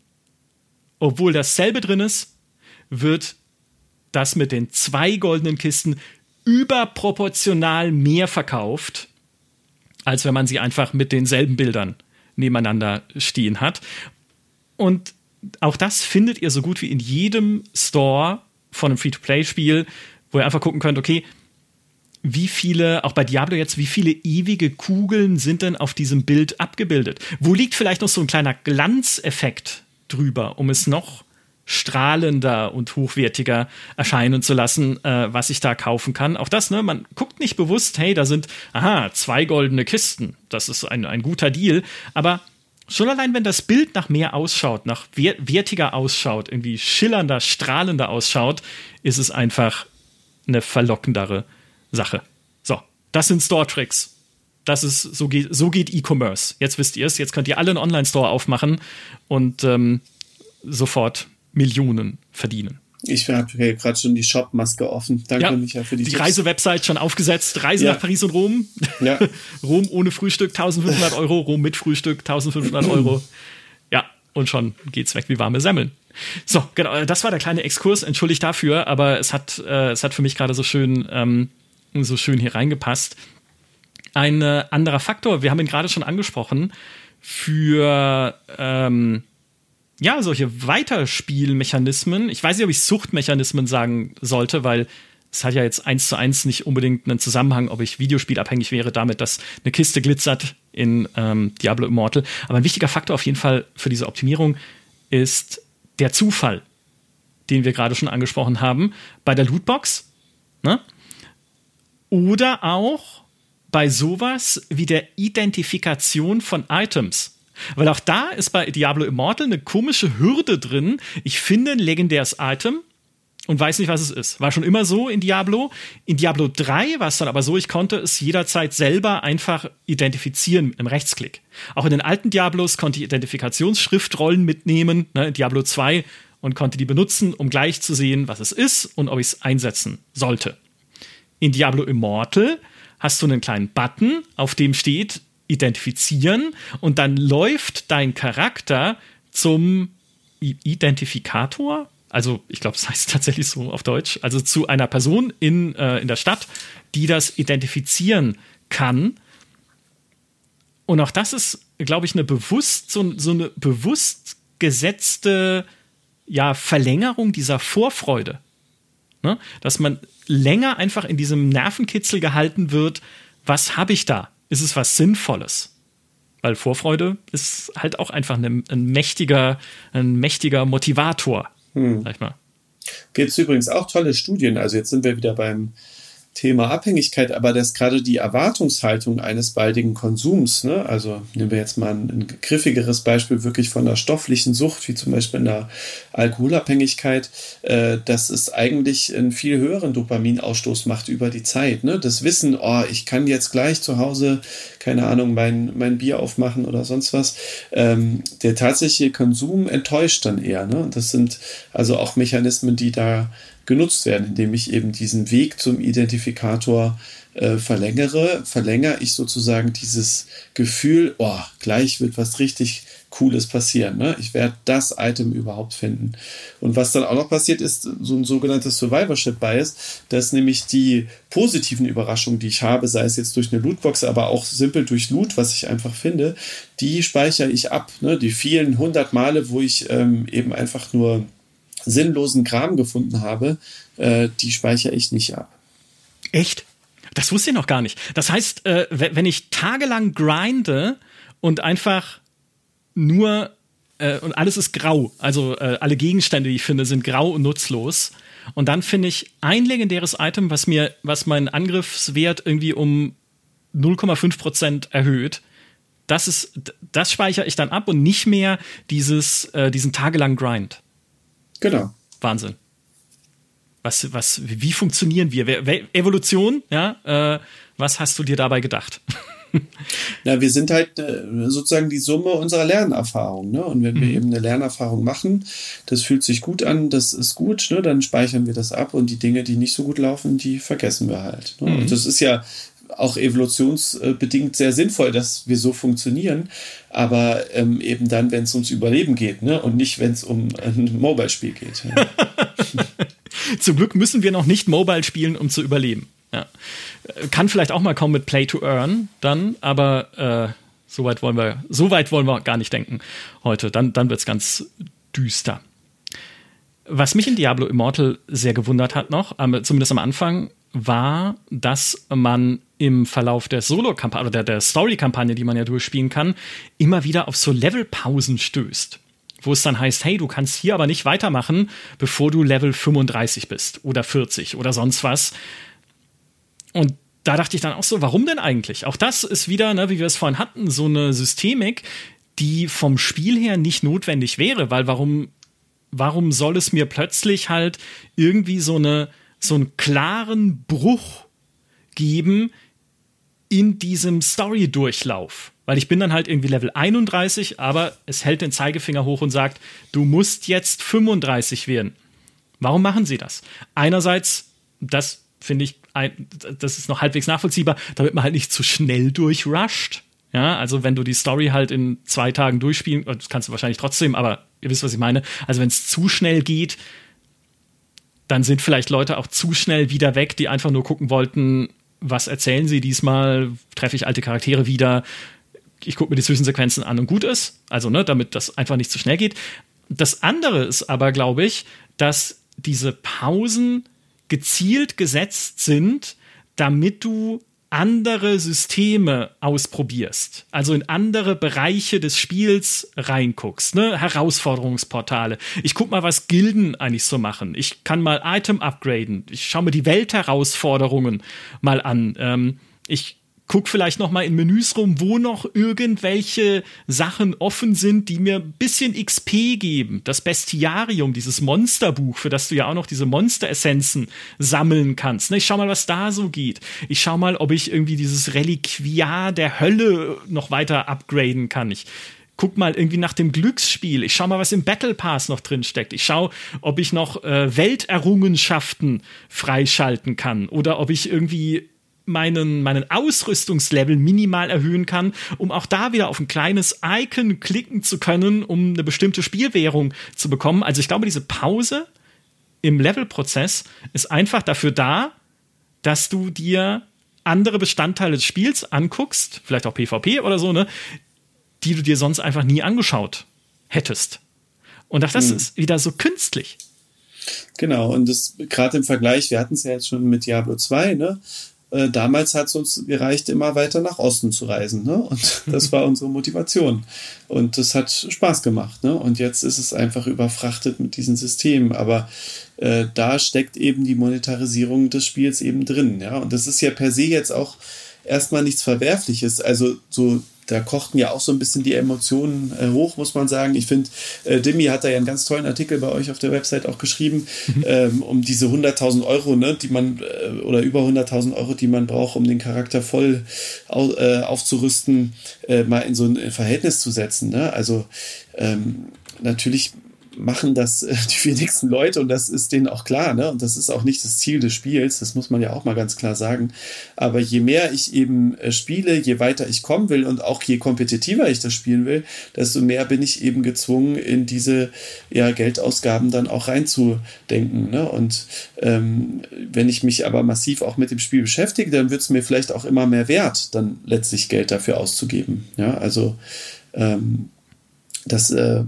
obwohl dasselbe drin ist, wird das mit den zwei goldenen Kisten überproportional mehr verkauft, als wenn man sie einfach mit denselben Bildern nebeneinander stehen hat. Und auch das findet ihr so gut wie in jedem Store von einem Free-to-Play-Spiel, wo ihr einfach gucken könnt, okay, wie viele, auch bei Diablo jetzt, wie viele ewige Kugeln sind denn auf diesem Bild abgebildet? Wo liegt vielleicht noch so ein kleiner Glanzeffekt drüber, um es noch strahlender und hochwertiger erscheinen zu lassen, äh, was ich da kaufen kann. Auch das, ne, man guckt nicht bewusst, hey, da sind, aha, zwei goldene Kisten. Das ist ein, ein guter Deal. Aber schon allein, wenn das Bild nach mehr ausschaut, nach wertiger ausschaut, irgendwie schillernder, strahlender ausschaut, ist es einfach eine verlockendere Sache. So, das sind Store-Tricks. Das ist, so geht, so geht E-Commerce. Jetzt wisst ihr es, jetzt könnt ihr alle einen Online-Store aufmachen und ähm, sofort Millionen verdienen. Ich habe gerade schon die Shop-Maske offen. Danke, ja, Micha, für die Die Reisewebsite schon aufgesetzt. Reise ja. nach Paris und Rom. Ja. <laughs> Rom ohne Frühstück 1500 <laughs> Euro, Rom mit Frühstück 1500 Euro. Ja, und schon geht's weg wie warme Semmeln. So, genau, das war der kleine Exkurs. Entschuldigt dafür, aber es hat, äh, es hat für mich gerade so schön, ähm, so schön hier reingepasst. Ein äh, anderer Faktor, wir haben ihn gerade schon angesprochen, für ähm, ja, solche Weiterspielmechanismen. Ich weiß nicht, ob ich Suchtmechanismen sagen sollte, weil es hat ja jetzt eins zu eins nicht unbedingt einen Zusammenhang, ob ich Videospielabhängig wäre damit, dass eine Kiste glitzert in ähm, Diablo Immortal. Aber ein wichtiger Faktor auf jeden Fall für diese Optimierung ist der Zufall, den wir gerade schon angesprochen haben, bei der Lootbox. Ne? Oder auch bei sowas wie der Identifikation von Items. Weil auch da ist bei Diablo Immortal eine komische Hürde drin. Ich finde ein legendäres Item und weiß nicht, was es ist. War schon immer so in Diablo. In Diablo 3 war es dann aber so, ich konnte es jederzeit selber einfach identifizieren im Rechtsklick. Auch in den alten Diablos konnte ich Identifikationsschriftrollen mitnehmen, ne, in Diablo 2, und konnte die benutzen, um gleich zu sehen, was es ist und ob ich es einsetzen sollte. In Diablo Immortal hast du einen kleinen Button, auf dem steht identifizieren und dann läuft dein Charakter zum Identifikator. also ich glaube, es heißt <laughs> tatsächlich so auf Deutsch, also zu einer Person in, äh, in der Stadt, die das identifizieren kann. Und auch das ist, glaube ich, eine bewusst, so, so eine bewusst gesetzte ja, Verlängerung dieser Vorfreude. Ne? Dass man länger einfach in diesem Nervenkitzel gehalten wird, was habe ich da? Ist es was Sinnvolles? Weil Vorfreude ist halt auch einfach ein, ein mächtiger, ein mächtiger Motivator, hm. sag ich mal. Gibt es übrigens auch tolle Studien. Also jetzt sind wir wieder beim Thema Abhängigkeit, aber dass gerade die Erwartungshaltung eines baldigen Konsums, ne, also nehmen wir jetzt mal ein, griffigeres Beispiel wirklich von einer stofflichen Sucht, wie zum Beispiel in der Alkoholabhängigkeit, äh, dass es eigentlich einen viel höheren Dopaminausstoß macht über die Zeit. Ne? Das Wissen, oh, ich kann jetzt gleich zu Hause, keine Ahnung, mein, mein Bier aufmachen oder sonst was. Ähm, der tatsächliche Konsum enttäuscht dann eher. Ne? Das sind also auch Mechanismen, die da genutzt werden, indem ich eben diesen Weg zum Identifikator äh, verlängere, verlängere ich sozusagen dieses Gefühl, oh, gleich wird was richtig Cooles passieren. Ne? Ich werde das Item überhaupt finden. Und was dann auch noch passiert, ist so ein sogenanntes Survivorship Bias, dass nämlich die positiven Überraschungen, die ich habe, sei es jetzt durch eine Lootbox, aber auch simpel durch Loot, was ich einfach finde, die speichere ich ab. Ne? Die vielen hundert Male, wo ich ähm, eben einfach nur sinnlosen Kram gefunden habe, äh, die speichere ich nicht ab. Echt? Das wusste ich noch gar nicht. Das heißt, äh, wenn ich tagelang grinde und einfach nur äh, und alles ist grau, also äh, alle Gegenstände, die ich finde, sind grau und nutzlos. Und dann finde ich ein legendäres Item, was mir, was meinen Angriffswert irgendwie um 0,5 Prozent erhöht. Das ist, das speichere ich dann ab und nicht mehr dieses, äh, diesen tagelangen Grind. Genau. Wahnsinn. Was, was, wie funktionieren wir? Evolution, ja, äh, was hast du dir dabei gedacht? <laughs> Na, wir sind halt äh, sozusagen die Summe unserer Lernerfahrung. Ne? Und wenn mhm. wir eben eine Lernerfahrung machen, das fühlt sich gut an, das ist gut, ne? dann speichern wir das ab und die Dinge, die nicht so gut laufen, die vergessen wir halt. Ne? Mhm. Und das ist ja auch evolutionsbedingt sehr sinnvoll, dass wir so funktionieren, aber ähm, eben dann, wenn es ums Überleben geht ne? und nicht, wenn es um ein Mobile-Spiel geht. Ja. <laughs> Zum Glück müssen wir noch nicht Mobile spielen, um zu überleben. Ja. Kann vielleicht auch mal kommen mit Play to Earn dann, aber äh, so weit wollen wir, so weit wollen wir gar nicht denken heute. Dann, dann wird es ganz düster. Was mich in Diablo Immortal sehr gewundert hat noch, zumindest am Anfang, war, dass man im Verlauf der Solo-Kampagne oder der, der Story-Kampagne, die man ja durchspielen kann, immer wieder auf so Levelpausen stößt. Wo es dann heißt, hey, du kannst hier aber nicht weitermachen, bevor du Level 35 bist oder 40 oder sonst was. Und da dachte ich dann auch so, warum denn eigentlich? Auch das ist wieder, ne, wie wir es vorhin hatten, so eine Systemik, die vom Spiel her nicht notwendig wäre, weil warum, warum soll es mir plötzlich halt irgendwie so eine, so einen klaren Bruch geben in diesem Story-Durchlauf? Weil ich bin dann halt irgendwie Level 31, aber es hält den Zeigefinger hoch und sagt, du musst jetzt 35 werden. Warum machen sie das? Einerseits, das finde ich, das ist noch halbwegs nachvollziehbar, damit man halt nicht zu schnell durchrusht. Ja, also wenn du die Story halt in zwei Tagen durchspielen, das kannst du wahrscheinlich trotzdem, aber ihr wisst, was ich meine. Also wenn es zu schnell geht, dann sind vielleicht Leute auch zu schnell wieder weg, die einfach nur gucken wollten, was erzählen sie diesmal, treffe ich alte Charaktere wieder, ich gucke mir die Zwischensequenzen an und gut ist, also ne, damit das einfach nicht zu schnell geht. Das andere ist aber, glaube ich, dass diese Pausen gezielt gesetzt sind, damit du andere Systeme ausprobierst, also in andere Bereiche des Spiels reinguckst, ne? Herausforderungsportale. Ich guck mal, was Gilden eigentlich so machen. Ich kann mal Item upgraden. Ich schaue mir die Weltherausforderungen mal an. Ähm, ich guck vielleicht noch mal in Menüs rum, wo noch irgendwelche Sachen offen sind, die mir ein bisschen XP geben. Das Bestiarium, dieses Monsterbuch, für das du ja auch noch diese Monsteressenzen sammeln kannst. Ne, ich schau mal, was da so geht. Ich schau mal, ob ich irgendwie dieses Reliquiar der Hölle noch weiter upgraden kann. Ich guck mal irgendwie nach dem Glücksspiel. Ich schau mal, was im Battle Pass noch drin steckt. Ich schau, ob ich noch äh, Welterrungenschaften freischalten kann oder ob ich irgendwie meinen, meinen Ausrüstungslevel minimal erhöhen kann, um auch da wieder auf ein kleines Icon klicken zu können, um eine bestimmte Spielwährung zu bekommen. Also ich glaube, diese Pause im Levelprozess ist einfach dafür da, dass du dir andere Bestandteile des Spiels anguckst, vielleicht auch PvP oder so, ne, die du dir sonst einfach nie angeschaut hättest. Und auch das hm. ist wieder so künstlich. Genau, und das gerade im Vergleich, wir hatten es ja jetzt schon mit Diablo 2, ne? Äh, damals hat es uns gereicht, immer weiter nach Osten zu reisen. Ne? Und <laughs> das war unsere Motivation. Und das hat Spaß gemacht. Ne? Und jetzt ist es einfach überfrachtet mit diesen Systemen. Aber äh, da steckt eben die Monetarisierung des Spiels eben drin. Ja? Und das ist ja per se jetzt auch erstmal nichts Verwerfliches. Also so da kochten ja auch so ein bisschen die Emotionen äh, hoch, muss man sagen. Ich finde, äh, Dimi hat da ja einen ganz tollen Artikel bei euch auf der Website auch geschrieben, mhm. ähm, um diese 100.000 Euro, ne, die man, äh, oder über 100.000 Euro, die man braucht, um den Charakter voll au, äh, aufzurüsten, äh, mal in so ein Verhältnis zu setzen. Ne? Also ähm, natürlich machen das äh, <laughs> die wenigsten Leute und das ist denen auch klar, ne? Und das ist auch nicht das Ziel des Spiels, das muss man ja auch mal ganz klar sagen. Aber je mehr ich eben äh, spiele, je weiter ich kommen will und auch je kompetitiver ich das spielen will, desto mehr bin ich eben gezwungen, in diese ja, Geldausgaben dann auch reinzudenken. Ne? Und ähm, wenn ich mich aber massiv auch mit dem Spiel beschäftige, dann wird es mir vielleicht auch immer mehr wert, dann letztlich Geld dafür auszugeben. Ja, also ähm, das äh,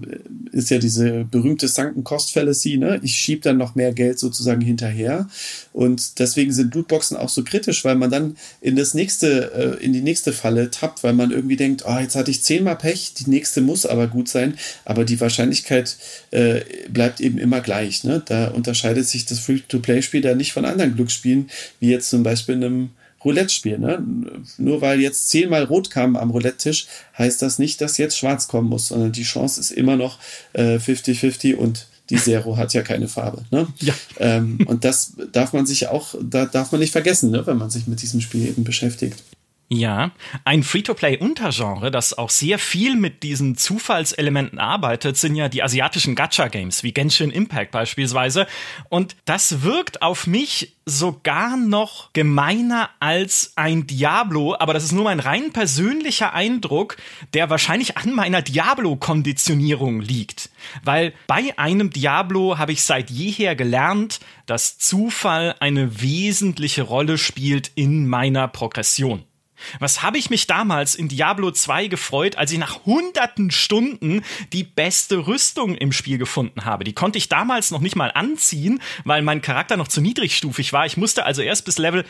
ist ja diese berühmte Sunken Cost Fallacy, ne? Ich schiebe dann noch mehr Geld sozusagen hinterher. Und deswegen sind Lootboxen auch so kritisch, weil man dann in das nächste, äh, in die nächste Falle tappt, weil man irgendwie denkt, oh, jetzt hatte ich zehnmal Pech, die nächste muss aber gut sein. Aber die Wahrscheinlichkeit äh, bleibt eben immer gleich. Ne? Da unterscheidet sich das Free-to-Play-Spiel da nicht von anderen Glücksspielen, wie jetzt zum Beispiel einem Roulette-Spiel. Ne? Nur weil jetzt zehnmal rot kam am Roulette-Tisch, heißt das nicht, dass jetzt schwarz kommen muss, sondern die Chance ist immer noch 50-50 äh, und die Zero hat ja keine Farbe. Ne? Ja. Ähm, und das darf man sich auch, da darf man nicht vergessen, ne, wenn man sich mit diesem Spiel eben beschäftigt. Ja, ein Free-to-Play-Untergenre, das auch sehr viel mit diesen Zufallselementen arbeitet, sind ja die asiatischen Gacha-Games, wie Genshin Impact beispielsweise. Und das wirkt auf mich sogar noch gemeiner als ein Diablo, aber das ist nur mein rein persönlicher Eindruck, der wahrscheinlich an meiner Diablo-Konditionierung liegt. Weil bei einem Diablo habe ich seit jeher gelernt, dass Zufall eine wesentliche Rolle spielt in meiner Progression. Was habe ich mich damals in Diablo 2 gefreut, als ich nach hunderten Stunden die beste Rüstung im Spiel gefunden habe. Die konnte ich damals noch nicht mal anziehen, weil mein Charakter noch zu niedrigstufig war. Ich musste also erst bis Level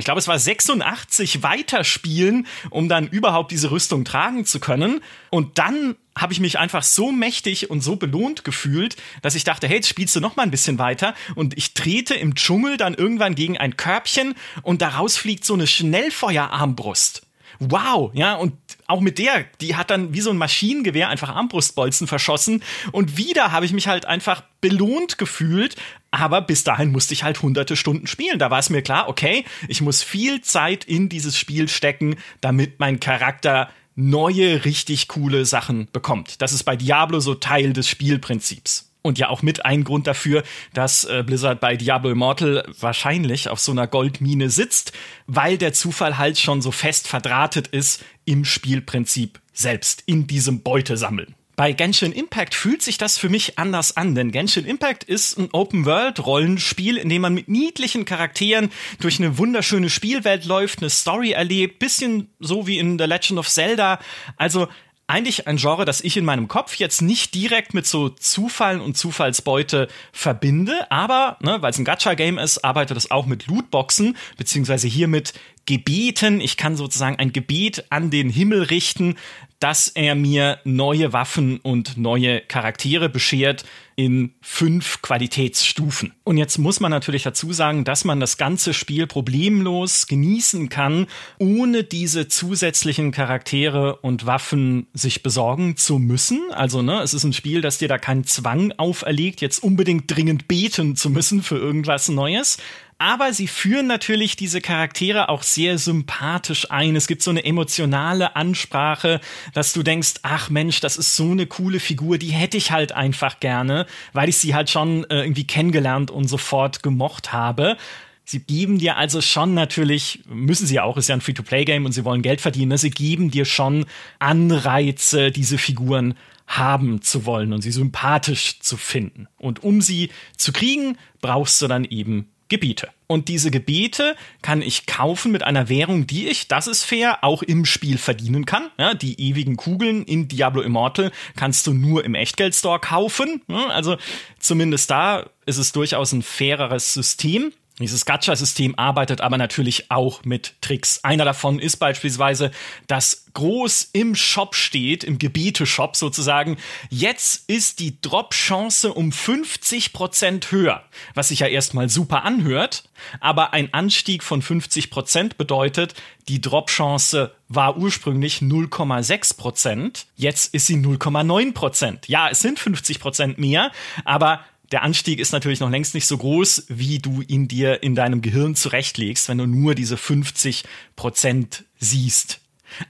ich glaube, es war 86 weiterspielen, um dann überhaupt diese Rüstung tragen zu können. Und dann habe ich mich einfach so mächtig und so belohnt gefühlt, dass ich dachte, hey, jetzt spielst du noch mal ein bisschen weiter. Und ich trete im Dschungel dann irgendwann gegen ein Körbchen und daraus fliegt so eine Schnellfeuerarmbrust wow, ja, und auch mit der, die hat dann wie so ein Maschinengewehr einfach Armbrustbolzen verschossen und wieder habe ich mich halt einfach belohnt gefühlt, aber bis dahin musste ich halt hunderte Stunden spielen. Da war es mir klar, okay, ich muss viel Zeit in dieses Spiel stecken, damit mein Charakter neue, richtig coole Sachen bekommt. Das ist bei Diablo so Teil des Spielprinzips. Und ja auch mit ein Grund dafür, dass äh, Blizzard bei Diablo Immortal wahrscheinlich auf so einer Goldmine sitzt, weil der Zufall halt schon so fest verdrahtet ist im Spielprinzip selbst, in diesem Beutesammeln. Bei Genshin Impact fühlt sich das für mich anders an, denn Genshin Impact ist ein Open-World-Rollenspiel, in dem man mit niedlichen Charakteren durch eine wunderschöne Spielwelt läuft, eine Story erlebt, bisschen so wie in The Legend of Zelda. Also eigentlich ein Genre, das ich in meinem Kopf jetzt nicht direkt mit so Zufall und Zufallsbeute verbinde, aber ne, weil es ein Gacha-Game ist, arbeitet es auch mit Lootboxen, beziehungsweise hier mit Gebeten. Ich kann sozusagen ein Gebet an den Himmel richten, dass er mir neue Waffen und neue Charaktere beschert in fünf Qualitätsstufen. Und jetzt muss man natürlich dazu sagen, dass man das ganze Spiel problemlos genießen kann, ohne diese zusätzlichen Charaktere und Waffen sich besorgen zu müssen. Also, ne, es ist ein Spiel, das dir da keinen Zwang auferlegt, jetzt unbedingt dringend beten zu müssen für irgendwas Neues aber sie führen natürlich diese Charaktere auch sehr sympathisch ein. Es gibt so eine emotionale Ansprache, dass du denkst, ach Mensch, das ist so eine coole Figur, die hätte ich halt einfach gerne, weil ich sie halt schon äh, irgendwie kennengelernt und sofort gemocht habe. Sie geben dir also schon natürlich, müssen sie auch, ist ja ein Free-to-Play-Game und sie wollen Geld verdienen, ne? sie geben dir schon Anreize, diese Figuren haben zu wollen und sie sympathisch zu finden. Und um sie zu kriegen, brauchst du dann eben Gebiete. Und diese Gebiete kann ich kaufen mit einer Währung, die ich, das ist fair, auch im Spiel verdienen kann. Ja, die ewigen Kugeln in Diablo Immortal kannst du nur im Echtgeldstore kaufen. Also zumindest da ist es durchaus ein faireres System. Dieses Gacha-System arbeitet aber natürlich auch mit Tricks. Einer davon ist beispielsweise, dass groß im Shop steht, im Gebiete-Shop sozusagen, jetzt ist die Drop-Chance um 50% höher. Was sich ja erstmal super anhört, aber ein Anstieg von 50% bedeutet, die Drop-Chance war ursprünglich 0,6%, jetzt ist sie 0,9%. Ja, es sind 50% mehr, aber der Anstieg ist natürlich noch längst nicht so groß, wie du ihn dir in deinem Gehirn zurechtlegst, wenn du nur diese 50 Prozent siehst.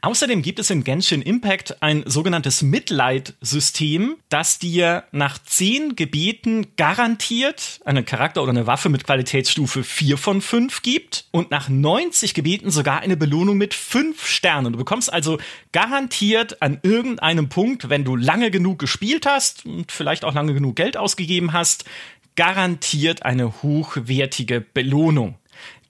Außerdem gibt es in Genshin Impact ein sogenanntes Mitleid-System, das dir nach zehn Gebeten garantiert einen Charakter oder eine Waffe mit Qualitätsstufe 4 von 5 gibt und nach 90 Gebeten sogar eine Belohnung mit 5 Sternen. Du bekommst also garantiert an irgendeinem Punkt, wenn du lange genug gespielt hast und vielleicht auch lange genug Geld ausgegeben hast, garantiert eine hochwertige Belohnung.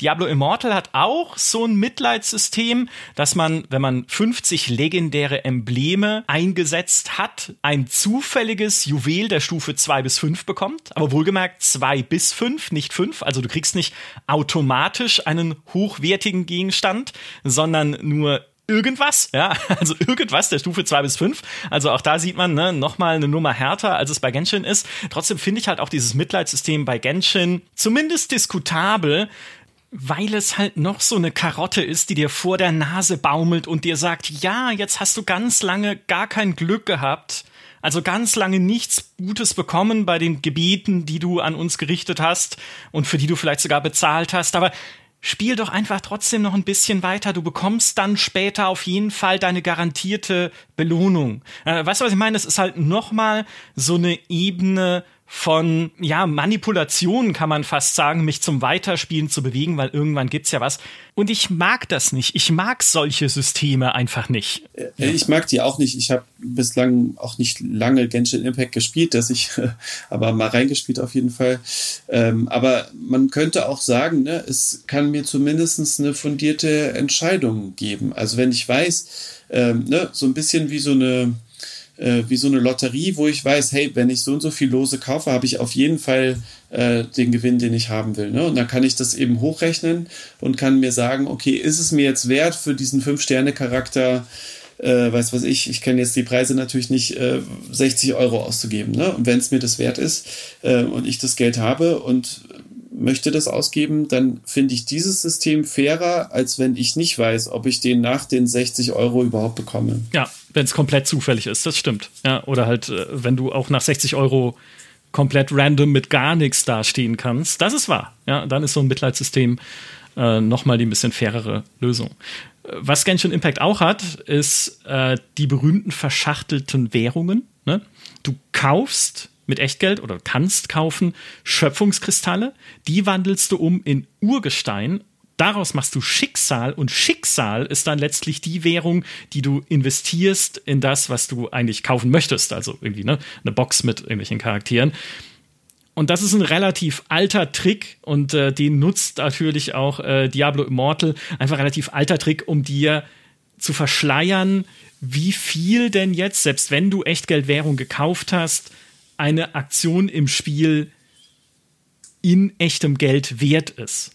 Diablo Immortal hat auch so ein Mitleidssystem, dass man, wenn man 50 legendäre Embleme eingesetzt hat, ein zufälliges Juwel der Stufe 2 bis 5 bekommt. Aber wohlgemerkt 2 bis 5, nicht 5. Also du kriegst nicht automatisch einen hochwertigen Gegenstand, sondern nur irgendwas, ja, <laughs> also irgendwas der Stufe 2 bis 5. Also auch da sieht man, ne, nochmal eine Nummer härter, als es bei Genshin ist. Trotzdem finde ich halt auch dieses Mitleidssystem bei Genshin zumindest diskutabel, weil es halt noch so eine Karotte ist, die dir vor der Nase baumelt und dir sagt, ja, jetzt hast du ganz lange gar kein Glück gehabt. Also ganz lange nichts Gutes bekommen bei den Gebieten, die du an uns gerichtet hast und für die du vielleicht sogar bezahlt hast. Aber spiel doch einfach trotzdem noch ein bisschen weiter. Du bekommst dann später auf jeden Fall deine garantierte Belohnung. Äh, weißt du, was ich meine? Das ist halt nochmal so eine Ebene von ja Manipulation kann man fast sagen, mich zum Weiterspielen zu bewegen, weil irgendwann gibt's ja was. Und ich mag das nicht. Ich mag solche Systeme einfach nicht. Ja. Ich mag die auch nicht. Ich habe bislang auch nicht lange Genshin Impact gespielt, dass ich <laughs> aber mal reingespielt auf jeden Fall. Ähm, aber man könnte auch sagen, ne, es kann mir zumindest eine fundierte Entscheidung geben. Also wenn ich weiß, ähm, ne, so ein bisschen wie so eine äh, wie so eine Lotterie, wo ich weiß, hey, wenn ich so und so viel Lose kaufe, habe ich auf jeden Fall äh, den Gewinn, den ich haben will. Ne? Und dann kann ich das eben hochrechnen und kann mir sagen, okay, ist es mir jetzt wert für diesen Fünf-Sterne-Charakter, äh, weiß was ich, ich kenne jetzt die Preise natürlich nicht, äh, 60 Euro auszugeben. Ne? Und wenn es mir das wert ist äh, und ich das Geld habe und möchte das ausgeben, dann finde ich dieses System fairer, als wenn ich nicht weiß, ob ich den nach den 60 Euro überhaupt bekomme. Ja, wenn es komplett zufällig ist, das stimmt. Ja, oder halt, äh, wenn du auch nach 60 Euro komplett random mit gar nichts dastehen kannst, das ist wahr. Ja, dann ist so ein Mitleidssystem äh, nochmal die ein bisschen fairere Lösung. Was Genshin Impact auch hat, ist äh, die berühmten verschachtelten Währungen. Ne? Du kaufst mit Echtgeld oder kannst kaufen Schöpfungskristalle, die wandelst du um in Urgestein Daraus machst du Schicksal und Schicksal ist dann letztlich die Währung, die du investierst in das, was du eigentlich kaufen möchtest. Also irgendwie ne, eine Box mit irgendwelchen Charakteren. Und das ist ein relativ alter Trick und äh, den nutzt natürlich auch äh, Diablo Immortal. Einfach relativ alter Trick, um dir zu verschleiern, wie viel denn jetzt, selbst wenn du Echtgeldwährung gekauft hast, eine Aktion im Spiel in echtem Geld wert ist.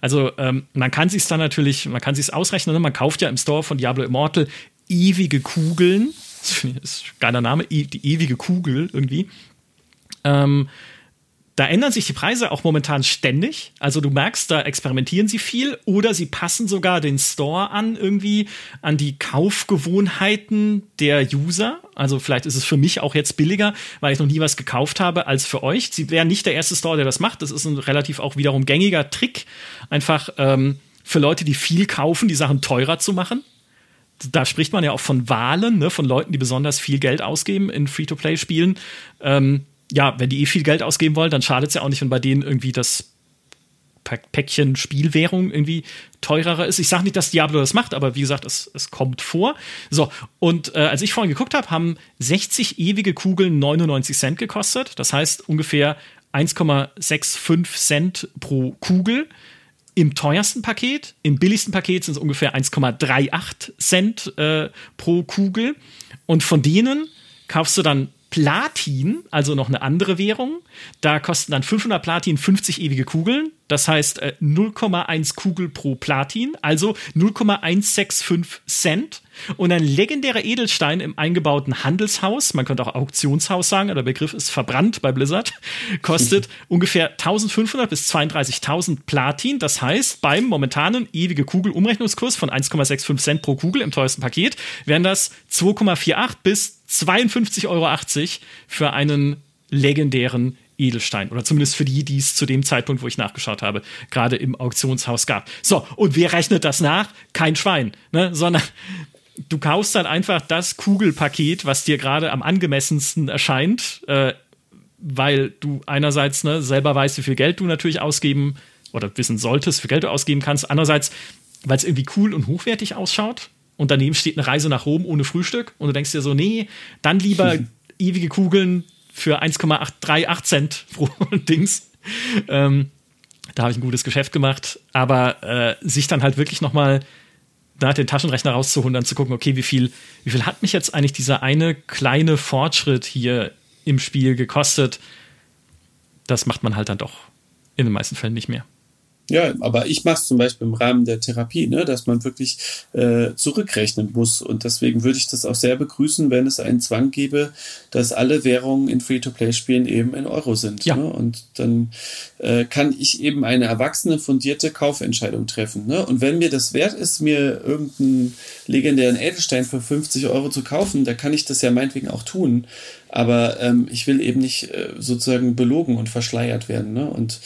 Also ähm, man kann sich dann natürlich, man kann sich ausrechnen, ne? man kauft ja im Store von Diablo Immortal ewige Kugeln. Das ist ein geiler Name, die ewige Kugel irgendwie. Ähm, da ändern sich die Preise auch momentan ständig. Also du merkst, da experimentieren sie viel oder sie passen sogar den Store an, irgendwie an die Kaufgewohnheiten der User. Also vielleicht ist es für mich auch jetzt billiger, weil ich noch nie was gekauft habe, als für euch. Sie wären nicht der erste Store, der das macht. Das ist ein relativ auch wiederum gängiger Trick, einfach ähm, für Leute, die viel kaufen, die Sachen teurer zu machen da spricht man ja auch von Wahlen, ne, von Leuten, die besonders viel Geld ausgeben in Free-to-Play-Spielen. Ähm, ja, wenn die eh viel Geld ausgeben wollen, dann schadet es ja auch nicht, wenn bei denen irgendwie das Päckchen Spielwährung irgendwie teurer ist. Ich sage nicht, dass Diablo das macht, aber wie gesagt, es, es kommt vor. So, und äh, als ich vorhin geguckt habe, haben 60 ewige Kugeln 99 Cent gekostet. Das heißt ungefähr 1,65 Cent pro Kugel im teuersten Paket. Im billigsten Paket sind es ungefähr 1,38 Cent äh, pro Kugel. Und von denen kaufst du dann Platin, also noch eine andere Währung. Da kosten dann 500 Platin 50 ewige Kugeln. Das heißt äh, 0,1 Kugel pro Platin, also 0,165 Cent. Und ein legendärer Edelstein im eingebauten Handelshaus, man könnte auch Auktionshaus sagen, der Begriff ist verbrannt bei Blizzard, <laughs> kostet <laughs> ungefähr 1500 bis 32.000 Platin. Das heißt, beim momentanen ewige Kugel Umrechnungskurs von 1,65 Cent pro Kugel im teuersten Paket wären das 2,48 bis 52,80 Euro für einen legendären Edelstein. Oder zumindest für die, die es zu dem Zeitpunkt, wo ich nachgeschaut habe, gerade im Auktionshaus gab. So, und wer rechnet das nach? Kein Schwein, ne? sondern du kaufst dann einfach das Kugelpaket, was dir gerade am angemessensten erscheint, äh, weil du einerseits ne, selber weißt, wie viel Geld du natürlich ausgeben oder wissen solltest, wie viel Geld du ausgeben kannst. Andererseits, weil es irgendwie cool und hochwertig ausschaut. Und daneben steht eine Reise nach Rom ohne Frühstück. Und du denkst dir so, nee, dann lieber <laughs> ewige Kugeln für 1,838 Cent <laughs> pro Dings. Ähm, da habe ich ein gutes Geschäft gemacht. Aber äh, sich dann halt wirklich noch mal da den Taschenrechner rauszuholen, dann zu gucken, okay, wie viel, wie viel hat mich jetzt eigentlich dieser eine kleine Fortschritt hier im Spiel gekostet? Das macht man halt dann doch in den meisten Fällen nicht mehr. Ja, aber ich mache es zum Beispiel im Rahmen der Therapie, ne, dass man wirklich äh, zurückrechnen muss. Und deswegen würde ich das auch sehr begrüßen, wenn es einen Zwang gäbe, dass alle Währungen in Free-to-Play-Spielen eben in Euro sind. Ja. Ne? Und dann äh, kann ich eben eine erwachsene, fundierte Kaufentscheidung treffen. Ne? Und wenn mir das wert ist, mir irgendeinen legendären Edelstein für 50 Euro zu kaufen, da kann ich das ja meinetwegen auch tun. Aber ähm, ich will eben nicht äh, sozusagen belogen und verschleiert werden. Ne? Und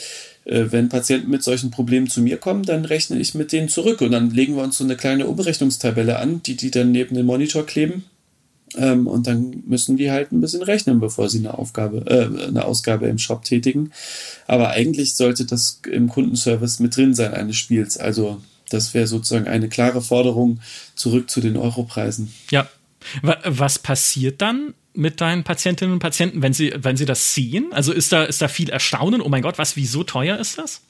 wenn Patienten mit solchen Problemen zu mir kommen, dann rechne ich mit denen zurück und dann legen wir uns so eine kleine Umrechnungstabelle an, die die dann neben den Monitor kleben. Ähm, und dann müssen die halt ein bisschen rechnen, bevor sie eine Aufgabe, äh, eine Ausgabe im Shop tätigen. Aber eigentlich sollte das im Kundenservice mit drin sein eines Spiels. Also das wäre sozusagen eine klare Forderung zurück zu den Europreisen. Ja. Was passiert dann, mit deinen Patientinnen und Patienten, wenn sie, wenn sie das sehen? Also ist da, ist da viel Erstaunen? Oh mein Gott, was, wie so teuer ist das?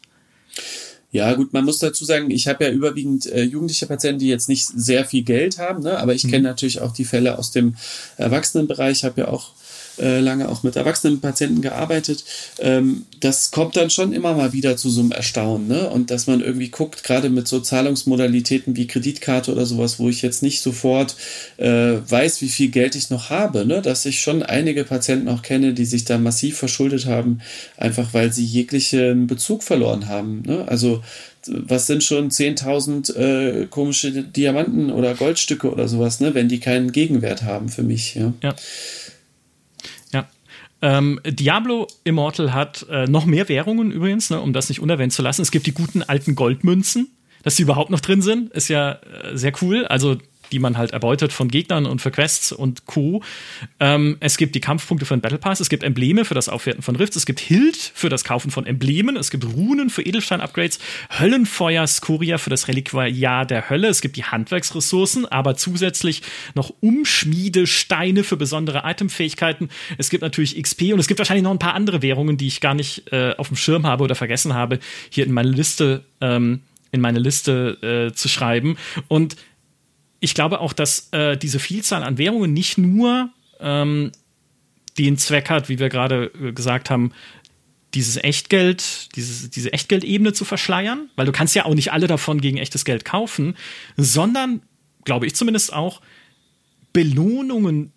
Ja, gut, man muss dazu sagen, ich habe ja überwiegend äh, jugendliche Patienten, die jetzt nicht sehr viel Geld haben, ne? aber ich mhm. kenne natürlich auch die Fälle aus dem Erwachsenenbereich, habe ja auch äh, lange auch mit erwachsenen Patienten gearbeitet. Ähm, das kommt dann schon immer mal wieder zu so einem Erstaunen. Ne? Und dass man irgendwie guckt, gerade mit so Zahlungsmodalitäten wie Kreditkarte oder sowas, wo ich jetzt nicht sofort äh, weiß, wie viel Geld ich noch habe, ne? dass ich schon einige Patienten auch kenne, die sich da massiv verschuldet haben, einfach weil sie jeglichen Bezug verloren haben. Ne? Also was sind schon 10.000 äh, komische Diamanten oder Goldstücke oder sowas, ne, wenn die keinen Gegenwert haben für mich. Ja. ja. Ähm, Diablo Immortal hat äh, noch mehr Währungen übrigens, ne, um das nicht unerwähnt zu lassen. Es gibt die guten alten Goldmünzen. Dass sie überhaupt noch drin sind, ist ja äh, sehr cool. Also die man halt erbeutet von Gegnern und für Quests und Co. Ähm, es gibt die Kampfpunkte für den Battle Pass, es gibt Embleme für das Aufwerten von Rifts, es gibt Hild für das Kaufen von Emblemen, es gibt Runen für Edelstein-Upgrades, Höllenfeuer Skuria für das Reliquiar der Hölle, es gibt die Handwerksressourcen, aber zusätzlich noch Umschmiedesteine für besondere Itemfähigkeiten. Es gibt natürlich XP und es gibt wahrscheinlich noch ein paar andere Währungen, die ich gar nicht äh, auf dem Schirm habe oder vergessen habe, hier in meine Liste ähm, in meine Liste äh, zu schreiben. Und ich glaube auch, dass äh, diese Vielzahl an Währungen nicht nur ähm, den Zweck hat, wie wir gerade äh, gesagt haben, dieses Echtgeld, dieses, diese Echtgeldebene zu verschleiern, weil du kannst ja auch nicht alle davon gegen echtes Geld kaufen, sondern, glaube ich zumindest auch, Belohnungen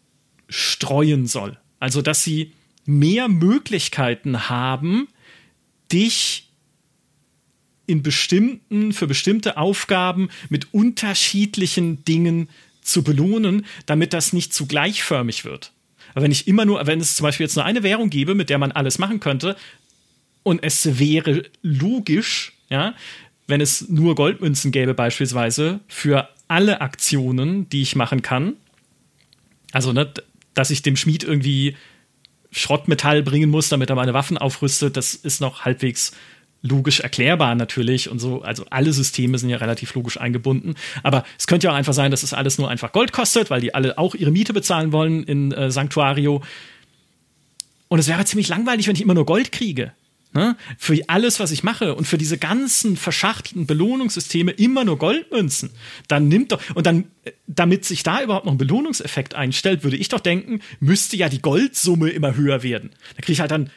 streuen soll. Also, dass sie mehr Möglichkeiten haben, dich in bestimmten, für bestimmte Aufgaben mit unterschiedlichen Dingen zu belohnen, damit das nicht zu gleichförmig wird. Aber wenn ich immer nur, wenn es zum Beispiel jetzt nur eine Währung gäbe, mit der man alles machen könnte, und es wäre logisch, ja, wenn es nur Goldmünzen gäbe, beispielsweise, für alle Aktionen, die ich machen kann. Also, ne, dass ich dem Schmied irgendwie Schrottmetall bringen muss, damit er meine Waffen aufrüstet, das ist noch halbwegs logisch erklärbar natürlich und so. Also alle Systeme sind ja relativ logisch eingebunden. Aber es könnte ja auch einfach sein, dass es alles nur einfach Gold kostet, weil die alle auch ihre Miete bezahlen wollen in äh, Sanctuario. Und es wäre ziemlich langweilig, wenn ich immer nur Gold kriege. Ne? Für alles, was ich mache und für diese ganzen verschachtelten Belohnungssysteme immer nur Goldmünzen. Dann nimmt doch, und dann, äh, damit sich da überhaupt noch ein Belohnungseffekt einstellt, würde ich doch denken, müsste ja die Goldsumme immer höher werden. Da kriege ich halt dann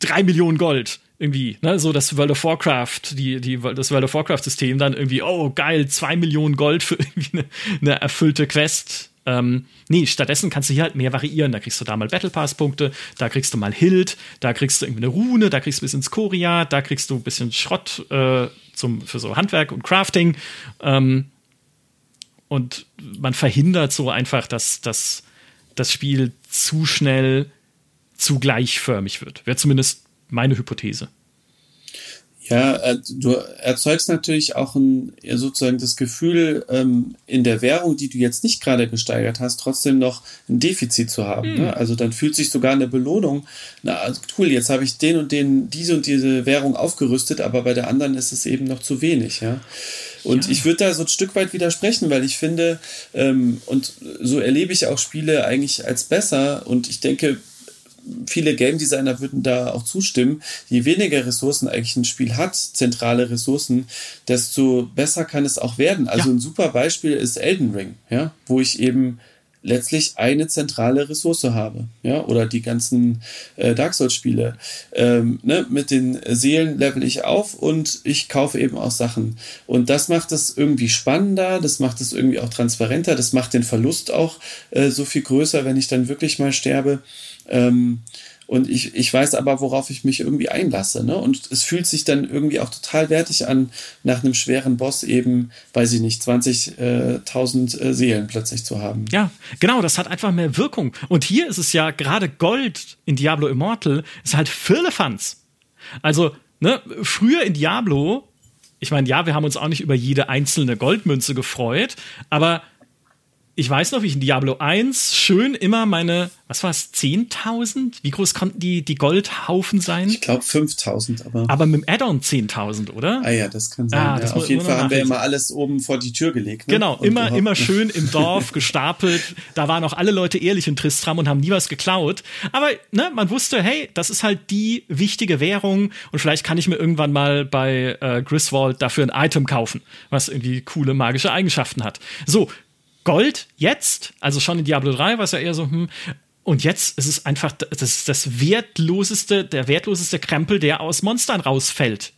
drei Millionen Gold irgendwie, ne, so das World of Warcraft, die, die, das World of Warcraft-System dann irgendwie, oh geil, zwei Millionen Gold für <laughs> irgendwie eine, eine erfüllte Quest. Ähm, nee, stattdessen kannst du hier halt mehr variieren. Da kriegst du da mal Battle Pass-Punkte, da kriegst du mal Hild, da kriegst du irgendwie eine Rune, da kriegst du ein bisschen Skoria, da kriegst du ein bisschen Schrott äh, zum, für so Handwerk und Crafting. Ähm, und man verhindert so einfach, dass, dass das Spiel zu schnell zu gleichförmig wird. Wäre zumindest meine Hypothese. Ja, äh, du erzeugst natürlich auch ein, sozusagen das Gefühl, ähm, in der Währung, die du jetzt nicht gerade gesteigert hast, trotzdem noch ein Defizit zu haben. Mhm. Also dann fühlt sich sogar eine Belohnung, na also cool, jetzt habe ich den und den, diese und diese Währung aufgerüstet, aber bei der anderen ist es eben noch zu wenig. Ja. Und ja. ich würde da so ein Stück weit widersprechen, weil ich finde, ähm, und so erlebe ich auch Spiele eigentlich als besser. Und ich denke, viele Game Designer würden da auch zustimmen. Je weniger Ressourcen eigentlich ein Spiel hat, zentrale Ressourcen, desto besser kann es auch werden. Also ja. ein super Beispiel ist Elden Ring, ja, wo ich eben letztlich eine zentrale Ressource habe, ja, oder die ganzen äh, Dark Souls Spiele. Ähm, ne, mit den Seelen level ich auf und ich kaufe eben auch Sachen. Und das macht es irgendwie spannender, das macht es irgendwie auch transparenter, das macht den Verlust auch äh, so viel größer, wenn ich dann wirklich mal sterbe. Ähm, und ich, ich weiß aber, worauf ich mich irgendwie einlasse. Ne? Und es fühlt sich dann irgendwie auch total wertig an, nach einem schweren Boss eben, weiß ich nicht, 20.000 äh, Seelen plötzlich zu haben. Ja, genau, das hat einfach mehr Wirkung. Und hier ist es ja gerade Gold in Diablo Immortal, ist halt Firlefanz. Also, ne, früher in Diablo, ich meine, ja, wir haben uns auch nicht über jede einzelne Goldmünze gefreut, aber ich weiß noch, wie ich in Diablo 1 schön immer meine, was war es, 10.000? Wie groß konnten die, die Goldhaufen sein? Ich glaube 5.000, aber. Aber mit dem Add-on 10.000, oder? Ah ja, das kann sein. Ah, ja. Auf jeden Fall haben wir immer alles oben vor die Tür gelegt. Ne? Genau, und immer, überhaupt. immer schön im <laughs> Dorf gestapelt. Da waren auch alle Leute ehrlich in Tristram und haben nie was geklaut. Aber ne, man wusste, hey, das ist halt die wichtige Währung und vielleicht kann ich mir irgendwann mal bei äh, Griswold dafür ein Item kaufen, was irgendwie coole magische Eigenschaften hat. So, Gold jetzt, also schon in Diablo 3 war es ja eher so, hm, und jetzt ist es einfach das, das wertloseste, der wertloseste Krempel, der aus Monstern rausfällt.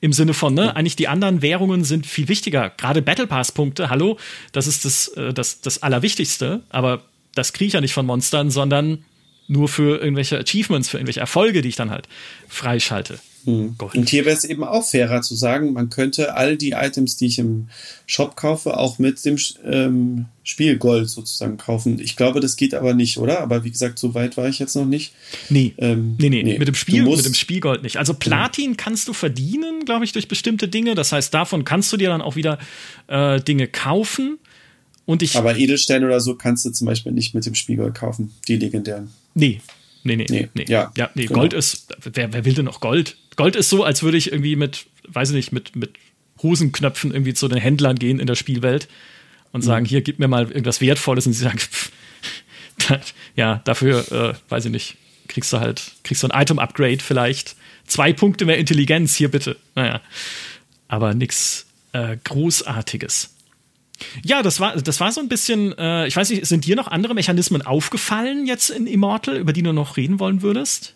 Im Sinne von, ne, eigentlich die anderen Währungen sind viel wichtiger. Gerade Battle Pass-Punkte, hallo, das ist das, äh, das, das Allerwichtigste, aber das kriege ich ja nicht von Monstern, sondern nur für irgendwelche Achievements, für irgendwelche Erfolge, die ich dann halt freischalte. Mhm. Und hier wäre es eben auch fairer zu sagen, man könnte all die Items, die ich im Shop kaufe, auch mit dem ähm, Spielgold sozusagen kaufen. Ich glaube, das geht aber nicht, oder? Aber wie gesagt, so weit war ich jetzt noch nicht. Nee, ähm, nee, nee, nee, mit dem Spiel, mit dem Spielgold nicht. Also Platin kannst du verdienen, glaube ich, durch bestimmte Dinge. Das heißt, davon kannst du dir dann auch wieder äh, Dinge kaufen. Und ich, aber Edelsteine oder so kannst du zum Beispiel nicht mit dem Spielgold kaufen, die legendären. Nee, Nee, nee, nee. nee. Ja, ja nee, genau. Gold ist, wer, wer will denn noch Gold? Gold ist so, als würde ich irgendwie mit, weiß ich nicht, mit, mit Hosenknöpfen irgendwie zu den Händlern gehen in der Spielwelt und mhm. sagen, hier, gib mir mal irgendwas Wertvolles und sie sagen, <laughs> pff, ja, dafür, äh, weiß ich nicht, kriegst du halt, kriegst du ein Item-Upgrade vielleicht. Zwei Punkte mehr Intelligenz, hier bitte. Naja. Aber nichts äh, Großartiges. Ja, das war, das war so ein bisschen, äh, ich weiß nicht, sind dir noch andere Mechanismen aufgefallen jetzt in Immortal, über die du noch reden wollen würdest?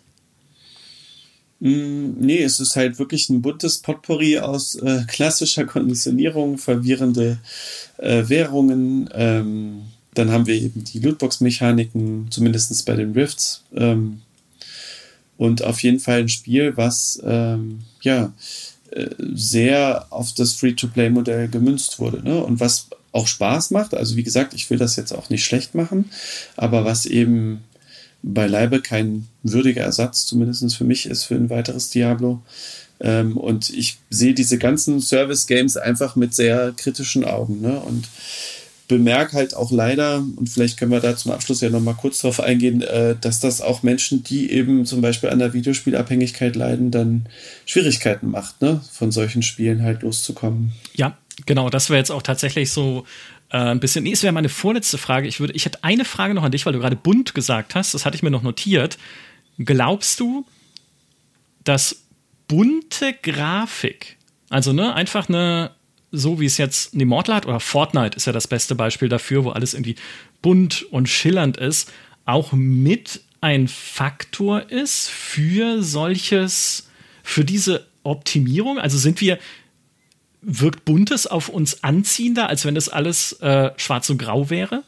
Mm, nee, es ist halt wirklich ein buntes Potpourri aus äh, klassischer Konditionierung, verwirrende äh, Währungen. Ähm, dann haben wir eben die Lootbox-Mechaniken, zumindest bei den Rifts. Ähm, und auf jeden Fall ein Spiel, was ähm, ja äh, sehr auf das Free-to-Play-Modell gemünzt wurde. Ne? Und was auch Spaß macht. Also wie gesagt, ich will das jetzt auch nicht schlecht machen, aber was eben beileibe kein würdiger Ersatz, zumindest für mich, ist für ein weiteres Diablo. Ähm, und ich sehe diese ganzen Service-Games einfach mit sehr kritischen Augen. Ne? Und bemerke halt auch leider, und vielleicht können wir da zum Abschluss ja nochmal kurz drauf eingehen, äh, dass das auch Menschen, die eben zum Beispiel an der Videospielabhängigkeit leiden, dann Schwierigkeiten macht, ne? von solchen Spielen halt loszukommen. Ja, genau, das wäre jetzt auch tatsächlich so äh, ein bisschen. Nee, es wäre meine vorletzte Frage. Ich würde, ich hätte eine Frage noch an dich, weil du gerade bunt gesagt hast. Das hatte ich mir noch notiert. Glaubst du, dass bunte Grafik, also ne, einfach eine, so wie es jetzt ein Immortal hat, oder Fortnite ist ja das beste Beispiel dafür, wo alles irgendwie bunt und schillernd ist, auch mit ein Faktor ist für solches, für diese Optimierung? Also sind wir, wirkt Buntes auf uns anziehender, als wenn das alles äh, schwarz und grau wäre?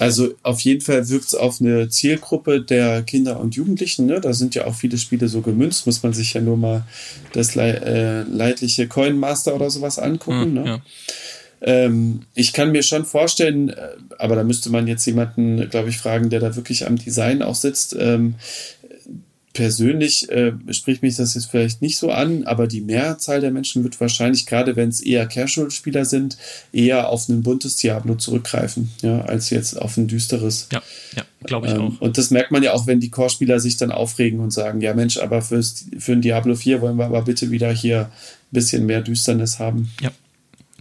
Also auf jeden Fall wirkt es auf eine Zielgruppe der Kinder und Jugendlichen. Ne? Da sind ja auch viele Spiele so gemünzt. Muss man sich ja nur mal das äh, leidliche Coin Master oder sowas angucken. Mhm, ne? ja. ähm, ich kann mir schon vorstellen, äh, aber da müsste man jetzt jemanden, glaube ich, fragen, der da wirklich am Design auch sitzt. Ähm, persönlich äh, spricht mich das jetzt vielleicht nicht so an, aber die Mehrzahl der Menschen wird wahrscheinlich, gerade wenn es eher Casual-Spieler sind, eher auf ein buntes Diablo zurückgreifen, ja, als jetzt auf ein düsteres. Ja, ja glaube ich ähm, auch. Und das merkt man ja auch, wenn die Core-Spieler sich dann aufregen und sagen, ja Mensch, aber fürs, für ein Diablo 4 wollen wir aber bitte wieder hier ein bisschen mehr Düsternis haben. Ja.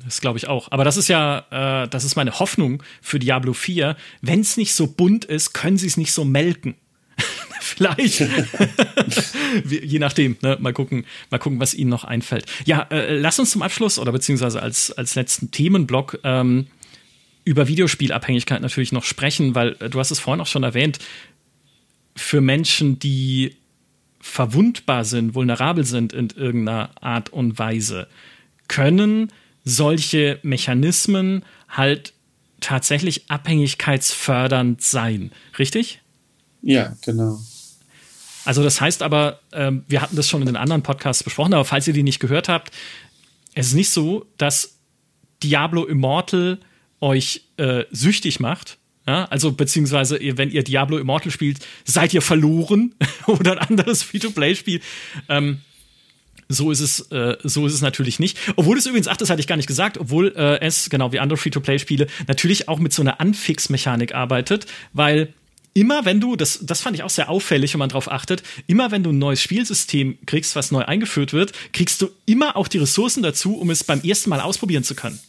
Das glaube ich auch. Aber das ist ja, äh, das ist meine Hoffnung für Diablo 4. Wenn es nicht so bunt ist, können sie es nicht so melken. <laughs> Vielleicht. <laughs> Je nachdem, ne? Mal gucken, mal gucken, was Ihnen noch einfällt. Ja, äh, lass uns zum Abschluss oder beziehungsweise als, als letzten Themenblock ähm, über Videospielabhängigkeit natürlich noch sprechen, weil äh, du hast es vorhin auch schon erwähnt, für Menschen, die verwundbar sind, vulnerabel sind in irgendeiner Art und Weise, können solche Mechanismen halt tatsächlich abhängigkeitsfördernd sein. Richtig? Ja, genau. Also das heißt aber, ähm, wir hatten das schon in den anderen Podcasts besprochen, aber falls ihr die nicht gehört habt, es ist nicht so, dass Diablo Immortal euch äh, süchtig macht. Ja, also beziehungsweise wenn ihr Diablo Immortal spielt, seid ihr verloren <laughs> oder ein anderes Free-to-Play-Spiel. Ähm, so ist es, äh, so ist es natürlich nicht. Obwohl es übrigens, ach, das hatte ich gar nicht gesagt, obwohl äh, es, genau wie andere Free-to-Play-Spiele, natürlich auch mit so einer Anfix-Mechanik arbeitet, weil immer wenn du, das, das fand ich auch sehr auffällig, wenn man darauf achtet, immer wenn du ein neues Spielsystem kriegst, was neu eingeführt wird, kriegst du immer auch die Ressourcen dazu, um es beim ersten Mal ausprobieren zu können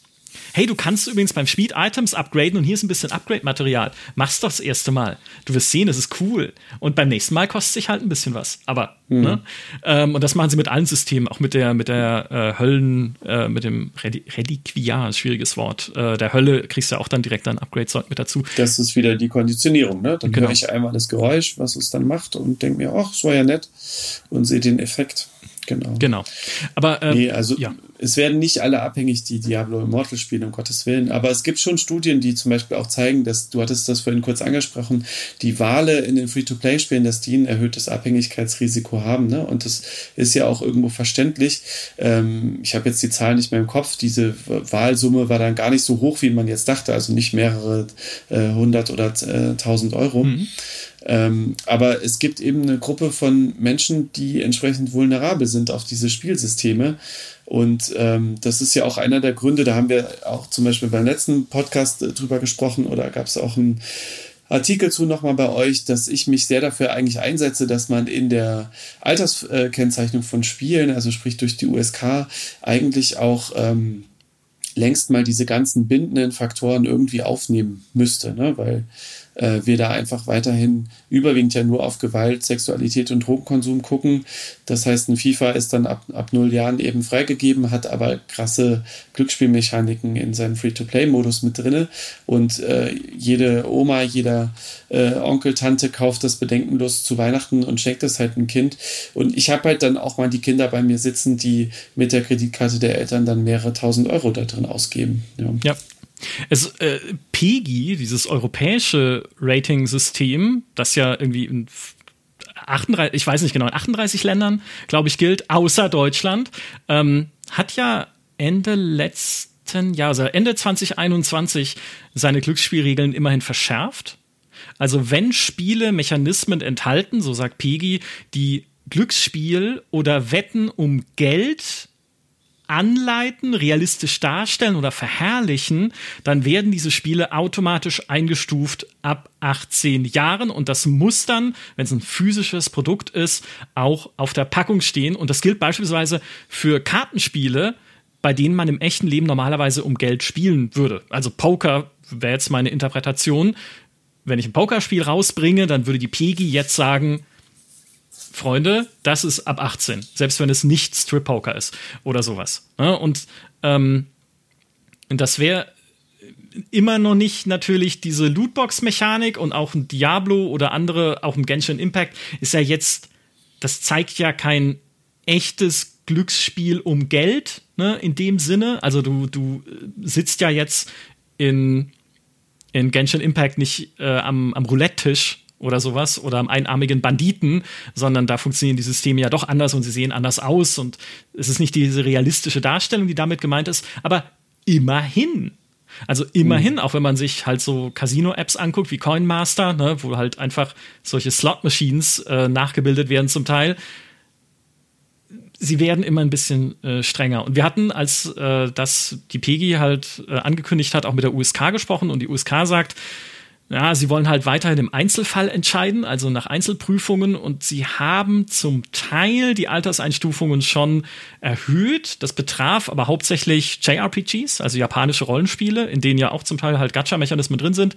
hey, du kannst übrigens beim Speed Items upgraden und hier ist ein bisschen Upgrade-Material. Mach's doch das erste Mal. Du wirst sehen, es ist cool. Und beim nächsten Mal kostet es sich halt ein bisschen was. Aber, mhm. ne? Ähm, und das machen sie mit allen Systemen, auch mit der, mit der äh, Höllen, äh, mit dem Reliquiar, schwieriges Wort. Äh, der Hölle kriegst du ja auch dann direkt ein Upgrade-Zeug mit dazu. Das ist wieder die Konditionierung, ne? Dann genau. höre ich einmal das Geräusch, was es dann macht und denke mir, ach, es war ja nett und sehe den Effekt. Genau. Genau. Aber ähm, nee, also ja. Es werden nicht alle abhängig, die Diablo Immortal spielen, um Gottes Willen. Aber es gibt schon Studien, die zum Beispiel auch zeigen, dass, du hattest das vorhin kurz angesprochen, die Wale in den Free-to-Play-Spielen, dass die ein erhöhtes Abhängigkeitsrisiko haben. Ne? Und das ist ja auch irgendwo verständlich. Ähm, ich habe jetzt die Zahlen nicht mehr im Kopf. Diese Wahlsumme war dann gar nicht so hoch, wie man jetzt dachte. Also nicht mehrere äh, hundert oder äh, tausend Euro. Mhm. Ähm, aber es gibt eben eine Gruppe von Menschen, die entsprechend vulnerabel sind auf diese Spielsysteme. Und ähm, das ist ja auch einer der Gründe, da haben wir auch zum Beispiel beim letzten Podcast äh, drüber gesprochen oder gab es auch einen Artikel zu nochmal bei euch, dass ich mich sehr dafür eigentlich einsetze, dass man in der Alterskennzeichnung von Spielen, also sprich durch die USK, eigentlich auch ähm, längst mal diese ganzen bindenden Faktoren irgendwie aufnehmen müsste, ne? weil äh, wir da einfach weiterhin überwiegend ja nur auf Gewalt, Sexualität und Drogenkonsum gucken. Das heißt, ein FIFA ist dann ab, ab null Jahren eben freigegeben, hat aber krasse Glücksspielmechaniken in seinem Free-to-Play-Modus mit drinne und äh, jede Oma, jeder äh, Onkel, Tante kauft das bedenkenlos zu Weihnachten und schenkt es halt ein Kind. Und ich habe halt dann auch mal die Kinder bei mir sitzen, die mit der Kreditkarte der Eltern dann mehrere tausend Euro da drin ausgeben. Ja. ja. Es, äh, PEGI, dieses europäische Rating-System, das ja irgendwie in 38, ich weiß nicht genau, in 38 Ländern, glaube ich, gilt, außer Deutschland, ähm, hat ja Ende letzten Jahr, also Ende 2021, seine Glücksspielregeln immerhin verschärft. Also wenn Spiele Mechanismen enthalten, so sagt PEGI, die Glücksspiel oder Wetten um Geld anleiten, realistisch darstellen oder verherrlichen, dann werden diese Spiele automatisch eingestuft ab 18 Jahren und das muss dann, wenn es ein physisches Produkt ist, auch auf der Packung stehen und das gilt beispielsweise für Kartenspiele, bei denen man im echten Leben normalerweise um Geld spielen würde. Also Poker wäre jetzt meine Interpretation. Wenn ich ein Pokerspiel rausbringe, dann würde die PEGI jetzt sagen, Freunde, das ist ab 18, selbst wenn es nicht Strip Poker ist oder sowas. Und ähm, das wäre immer noch nicht natürlich diese Lootbox-Mechanik und auch ein Diablo oder andere, auch ein Genshin Impact, ist ja jetzt, das zeigt ja kein echtes Glücksspiel um Geld, ne, in dem Sinne. Also du, du sitzt ja jetzt in, in Genshin Impact nicht äh, am, am Roulette-Tisch oder sowas oder am einarmigen Banditen, sondern da funktionieren die Systeme ja doch anders und sie sehen anders aus und es ist nicht diese realistische Darstellung, die damit gemeint ist, aber immerhin. Also immerhin, mhm. auch wenn man sich halt so Casino-Apps anguckt wie Coinmaster, ne, wo halt einfach solche Slot-Machines äh, nachgebildet werden zum Teil, sie werden immer ein bisschen äh, strenger. Und wir hatten, als äh, das die PEGI halt äh, angekündigt hat, auch mit der USK gesprochen und die USK sagt, ja, sie wollen halt weiterhin im Einzelfall entscheiden, also nach Einzelprüfungen und sie haben zum Teil die Alterseinstufungen schon erhöht. Das betraf aber hauptsächlich JRPGs, also japanische Rollenspiele, in denen ja auch zum Teil halt Gacha-Mechanismen drin sind.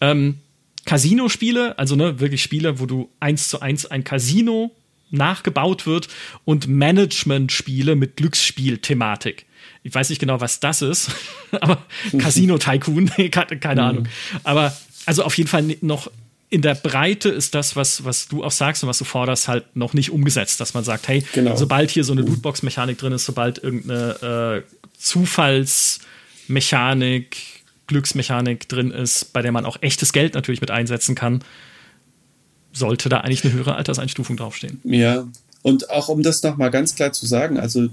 Ähm, Casino-Spiele, also ne, wirklich Spiele, wo du eins zu eins ein Casino nachgebaut wird und Management-Spiele mit Glücksspiel-Thematik. Ich weiß nicht genau, was das ist, <laughs> aber <laughs> Casino Tycoon, <laughs> keine Ahnung. Aber also auf jeden Fall noch in der Breite ist das, was, was du auch sagst und was du forderst, halt noch nicht umgesetzt, dass man sagt, hey, genau. sobald hier so eine Lootbox-Mechanik drin ist, sobald irgendeine äh, Zufallsmechanik, Glücksmechanik drin ist, bei der man auch echtes Geld natürlich mit einsetzen kann, sollte da eigentlich eine höhere Alterseinstufung draufstehen. Ja, und auch um das nochmal ganz klar zu sagen, also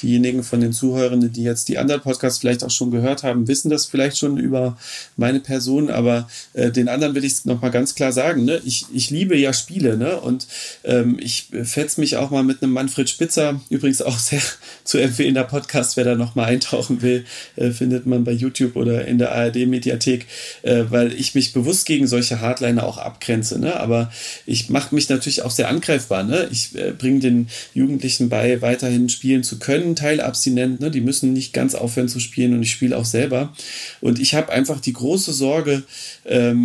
diejenigen von den Zuhörenden, die jetzt die anderen Podcasts vielleicht auch schon gehört haben, wissen das vielleicht schon über meine Person, aber äh, den anderen will ich es nochmal ganz klar sagen. Ne? Ich, ich liebe ja Spiele ne? und ähm, ich fetze mich auch mal mit einem Manfred Spitzer, übrigens auch sehr <laughs> zu empfehlender Podcast, wer da nochmal eintauchen will, äh, findet man bei YouTube oder in der ARD-Mediathek, äh, weil ich mich bewusst gegen solche Hardliner auch abgrenze. Ne? Aber ich mache mich natürlich auch sehr angreifbar. Ne? Ich äh, bringen den Jugendlichen bei, weiterhin spielen zu können, teilabstinent. Ne? Die müssen nicht ganz aufhören zu spielen und ich spiele auch selber. Und ich habe einfach die große Sorge,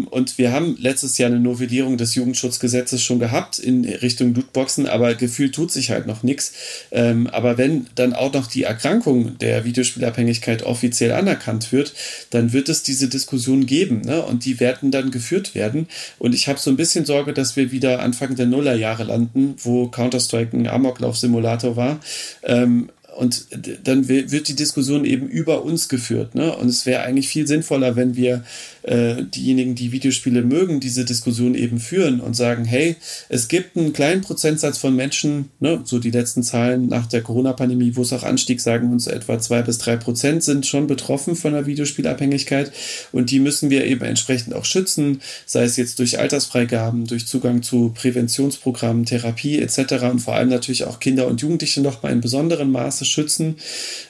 und wir haben letztes Jahr eine Novellierung des Jugendschutzgesetzes schon gehabt in Richtung Lootboxen, aber gefühlt tut sich halt noch nichts. Ähm, aber wenn dann auch noch die Erkrankung der Videospielabhängigkeit offiziell anerkannt wird, dann wird es diese Diskussion geben ne? und die werden dann geführt werden. Und ich habe so ein bisschen Sorge, dass wir wieder Anfang der Nullerjahre landen, wo Counter-Strike ein Amoklauf-Simulator war. Ähm, und dann wird die Diskussion eben über uns geführt. Ne? Und es wäre eigentlich viel sinnvoller, wenn wir äh, diejenigen, die Videospiele mögen, diese Diskussion eben führen und sagen, hey, es gibt einen kleinen Prozentsatz von Menschen, ne, so die letzten Zahlen nach der Corona-Pandemie, wo es auch anstieg, sagen uns etwa zwei bis drei Prozent sind schon betroffen von der Videospielabhängigkeit und die müssen wir eben entsprechend auch schützen, sei es jetzt durch Altersfreigaben, durch Zugang zu Präventionsprogrammen, Therapie etc. und vor allem natürlich auch Kinder und Jugendliche noch mal in besonderem Maße schützen,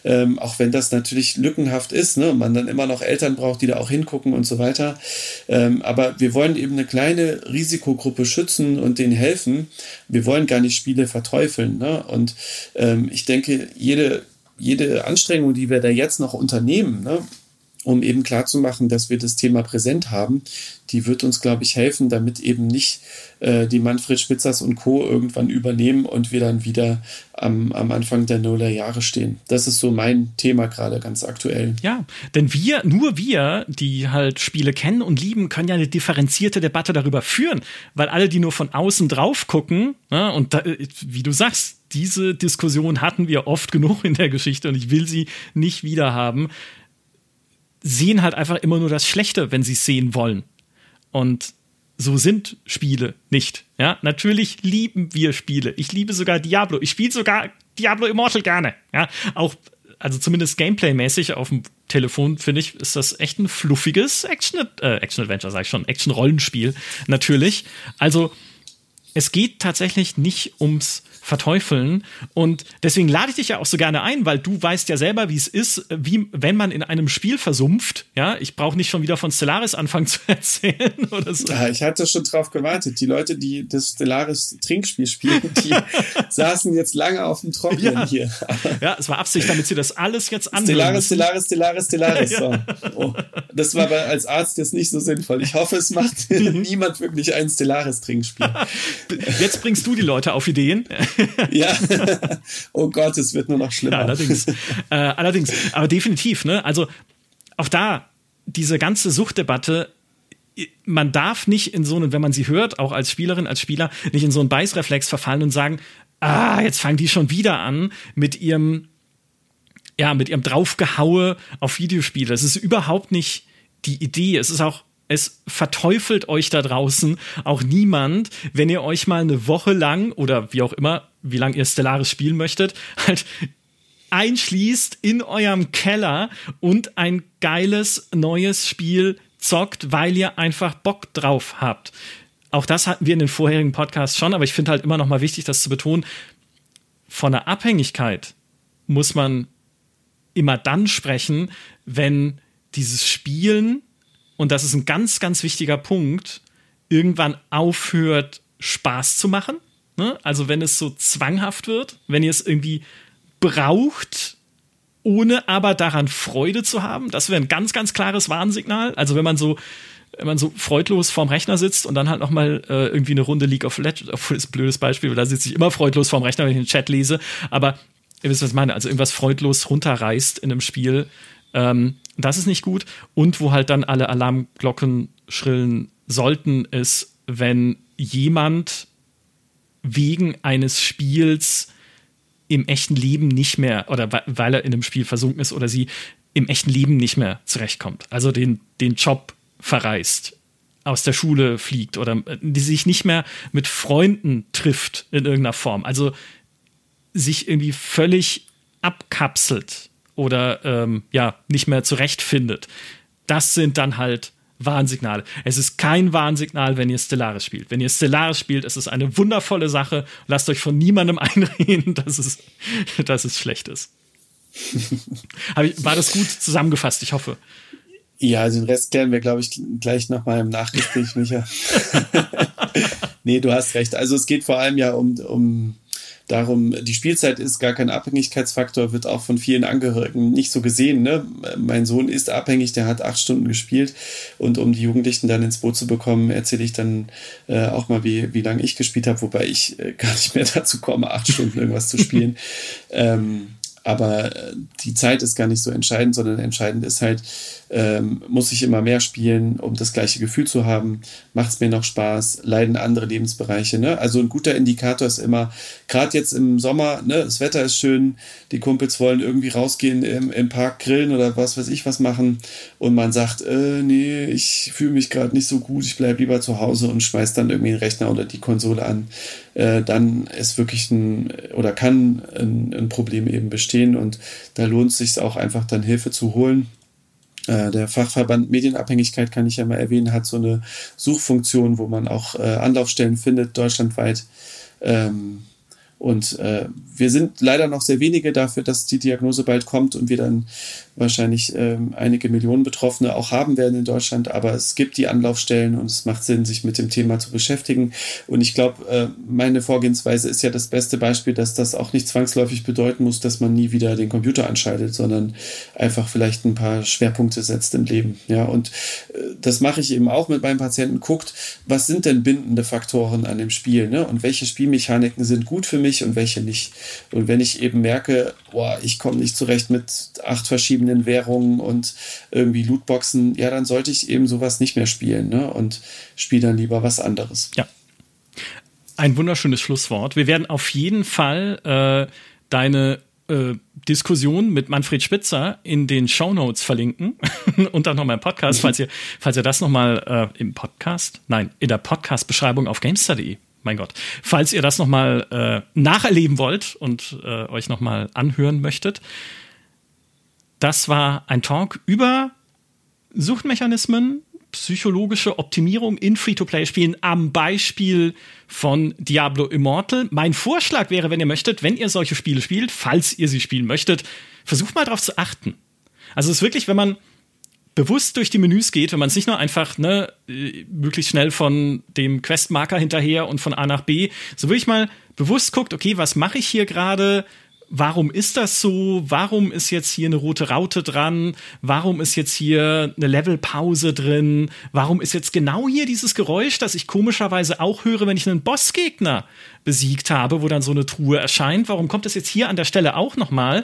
ähm, auch wenn das natürlich lückenhaft ist ne, und man dann immer noch Eltern braucht, die da auch hingucken und so weiter. Ähm, aber wir wollen eben eine kleine Risikogruppe schützen und denen helfen. Wir wollen gar nicht Spiele verteufeln. Ne? Und ähm, ich denke, jede, jede Anstrengung, die wir da jetzt noch unternehmen, ne, um eben klarzumachen, dass wir das Thema präsent haben, die wird uns, glaube ich, helfen, damit eben nicht äh, die Manfred Spitzers und Co. irgendwann übernehmen und wir dann wieder am, am Anfang der Nuller-Jahre stehen. Das ist so mein Thema gerade ganz aktuell. Ja, denn wir, nur wir, die halt Spiele kennen und lieben, können ja eine differenzierte Debatte darüber führen, weil alle, die nur von außen drauf gucken, ne, und da, wie du sagst, diese Diskussion hatten wir oft genug in der Geschichte und ich will sie nicht wieder haben sehen halt einfach immer nur das Schlechte, wenn sie es sehen wollen. Und so sind Spiele nicht. Ja, natürlich lieben wir Spiele. Ich liebe sogar Diablo. Ich spiele sogar Diablo Immortal gerne. Ja, auch also zumindest Gameplay-mäßig auf dem Telefon finde ich, ist das echt ein fluffiges Action, äh, Action Adventure, sag ich schon, Action Rollenspiel natürlich. Also es geht tatsächlich nicht ums Verteufeln. Und deswegen lade ich dich ja auch so gerne ein, weil du weißt ja selber, wie es ist, wie wenn man in einem Spiel versumpft. Ja, ich brauche nicht schon wieder von Stellaris anfangen <laughs> zu erzählen oder so. Ja, ich hatte schon drauf gewartet. Die Leute, die das Stellaris Trinkspiel spielen, die <laughs> saßen jetzt lange auf dem Trocknen ja. hier. ja, es war Absicht, damit sie das alles jetzt anhören. Stellaris, Stellaris, Stellaris, Stellaris. <laughs> ja. oh, das war aber als Arzt jetzt nicht so sinnvoll. Ich hoffe, es macht niemand wirklich ein Stellaris Trinkspiel. Jetzt bringst du die Leute auf Ideen. <laughs> ja. Oh Gott, es wird nur noch schlimmer. Ja, allerdings. Äh, allerdings. Aber definitiv, ne? Also auch da, diese ganze Suchtdebatte, man darf nicht in so einen, wenn man sie hört, auch als Spielerin, als Spieler, nicht in so einen Beißreflex verfallen und sagen, ah, jetzt fangen die schon wieder an mit ihrem, ja, mit ihrem Draufgehaue auf Videospiele. Das ist überhaupt nicht die Idee. Es ist auch es verteufelt euch da draußen auch niemand, wenn ihr euch mal eine Woche lang oder wie auch immer, wie lange ihr Stellaris spielen möchtet, halt einschließt in eurem Keller und ein geiles neues Spiel zockt, weil ihr einfach Bock drauf habt. Auch das hatten wir in den vorherigen Podcasts schon, aber ich finde halt immer noch mal wichtig, das zu betonen. Von der Abhängigkeit muss man immer dann sprechen, wenn dieses Spielen und das ist ein ganz, ganz wichtiger Punkt, irgendwann aufhört, Spaß zu machen. Ne? Also wenn es so zwanghaft wird, wenn ihr es irgendwie braucht, ohne aber daran Freude zu haben, das wäre ein ganz, ganz klares Warnsignal. Also wenn man so wenn man so freudlos vorm Rechner sitzt und dann halt noch mal äh, irgendwie eine Runde League of Legends, obwohl das ist ein blödes Beispiel, weil da sitze ich immer freudlos vorm Rechner, wenn ich den Chat lese, aber ihr wisst, was ich meine, also irgendwas freudlos runterreißt in einem Spiel, ähm, das ist nicht gut. Und wo halt dann alle Alarmglocken schrillen sollten, ist, wenn jemand wegen eines Spiels im echten Leben nicht mehr oder weil er in einem Spiel versunken ist oder sie im echten Leben nicht mehr zurechtkommt. Also den, den Job verreist, aus der Schule fliegt oder äh, die sich nicht mehr mit Freunden trifft in irgendeiner Form. Also sich irgendwie völlig abkapselt oder ähm, ja, nicht mehr zurechtfindet. Das sind dann halt Warnsignale. Es ist kein Warnsignal, wenn ihr Stellaris spielt. Wenn ihr Stellaris spielt, ist es eine wundervolle Sache. Lasst euch von niemandem <laughs> einreden, dass es, dass es schlecht ist. <laughs> war das gut zusammengefasst? Ich hoffe. Ja, den Rest klären wir, glaube ich, gleich nochmal im Nachgespräch, Micha. <laughs> nee, du hast recht. Also es geht vor allem ja um, um darum, die Spielzeit ist gar kein Abhängigkeitsfaktor, wird auch von vielen Angehörigen nicht so gesehen. Ne? Mein Sohn ist abhängig, der hat acht Stunden gespielt und um die Jugendlichen dann ins Boot zu bekommen, erzähle ich dann äh, auch mal, wie, wie lange ich gespielt habe, wobei ich äh, gar nicht mehr <laughs> dazu komme, acht Stunden irgendwas zu spielen. ähm, aber äh, die Zeit ist gar nicht so entscheidend, sondern entscheidend ist halt, ähm, muss ich immer mehr spielen, um das gleiche Gefühl zu haben? Macht es mir noch Spaß? Leiden andere Lebensbereiche? Ne? Also ein guter Indikator ist immer, gerade jetzt im Sommer, ne, das Wetter ist schön, die Kumpels wollen irgendwie rausgehen im, im Park grillen oder was weiß ich was machen und man sagt, äh, nee, ich fühle mich gerade nicht so gut, ich bleibe lieber zu Hause und schmeiß dann irgendwie den Rechner oder die Konsole an. Äh, dann ist wirklich ein oder kann ein, ein Problem eben bestehen und da lohnt es sich auch einfach dann Hilfe zu holen. Äh, der Fachverband Medienabhängigkeit, kann ich ja mal erwähnen, hat so eine Suchfunktion, wo man auch äh, Anlaufstellen findet, deutschlandweit. Ähm, und wir sind leider noch sehr wenige dafür, dass die Diagnose bald kommt und wir dann wahrscheinlich ähm, einige Millionen Betroffene auch haben werden in Deutschland. Aber es gibt die Anlaufstellen und es macht Sinn, sich mit dem Thema zu beschäftigen. Und ich glaube, äh, meine Vorgehensweise ist ja das beste Beispiel, dass das auch nicht zwangsläufig bedeuten muss, dass man nie wieder den Computer anschaltet, sondern einfach vielleicht ein paar Schwerpunkte setzt im Leben. Ja, und äh, das mache ich eben auch mit meinen Patienten. Guckt, was sind denn bindende Faktoren an dem Spiel? Ne? Und welche Spielmechaniken sind gut für mich und welche nicht? Und wenn ich eben merke, boah, ich komme nicht zurecht mit acht verschiedenen Währungen und irgendwie Lootboxen, ja, dann sollte ich eben sowas nicht mehr spielen ne? und spiele dann lieber was anderes. Ja. Ein wunderschönes Schlusswort. Wir werden auf jeden Fall äh, deine äh, Diskussion mit Manfred Spitzer in den Show Notes verlinken <laughs> und dann nochmal im Podcast, falls ihr, falls ihr das nochmal äh, im Podcast, nein, in der Podcast-Beschreibung auf gamestar.de mein Gott. Falls ihr das nochmal äh, nacherleben wollt und äh, euch nochmal anhören möchtet, das war ein Talk über Suchtmechanismen, psychologische Optimierung in Free-to-Play-Spielen am Beispiel von Diablo Immortal. Mein Vorschlag wäre, wenn ihr möchtet, wenn ihr solche Spiele spielt, falls ihr sie spielen möchtet, versucht mal darauf zu achten. Also es ist wirklich, wenn man bewusst durch die Menüs geht, wenn man es nicht nur einfach ne, möglichst schnell von dem Questmarker hinterher und von A nach B, so wirklich mal bewusst guckt, okay, was mache ich hier gerade? Warum ist das so? Warum ist jetzt hier eine rote Raute dran? Warum ist jetzt hier eine Levelpause drin? Warum ist jetzt genau hier dieses Geräusch, das ich komischerweise auch höre, wenn ich einen Bossgegner besiegt habe, wo dann so eine Truhe erscheint? Warum kommt das jetzt hier an der Stelle auch nochmal?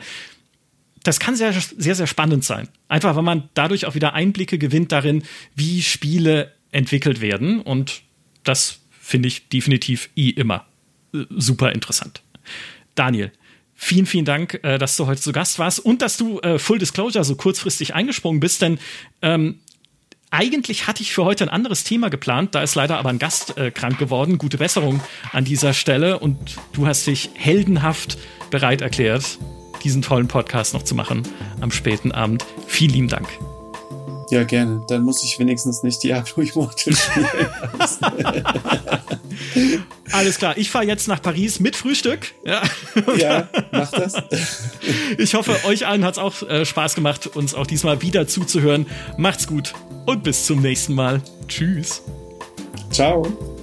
Das kann sehr, sehr, sehr spannend sein. Einfach, weil man dadurch auch wieder Einblicke gewinnt darin, wie Spiele entwickelt werden. Und das finde ich definitiv eh immer äh, super interessant. Daniel, Vielen, vielen Dank, äh, dass du heute zu Gast warst und dass du äh, Full Disclosure so kurzfristig eingesprungen bist, denn ähm, eigentlich hatte ich für heute ein anderes Thema geplant, da ist leider aber ein Gast äh, krank geworden. Gute Besserung an dieser Stelle und du hast dich heldenhaft bereit erklärt, diesen tollen Podcast noch zu machen am späten Abend. Vielen lieben Dank. Ja, gerne. Dann muss ich wenigstens nicht Diablo <laughs> Immortal spielen. Alles klar, ich fahre jetzt nach Paris mit Frühstück. Ja, ja mach das. <laughs> Ich hoffe, euch allen hat es auch äh, Spaß gemacht, uns auch diesmal wieder zuzuhören. Macht's gut und bis zum nächsten Mal. Tschüss. Ciao.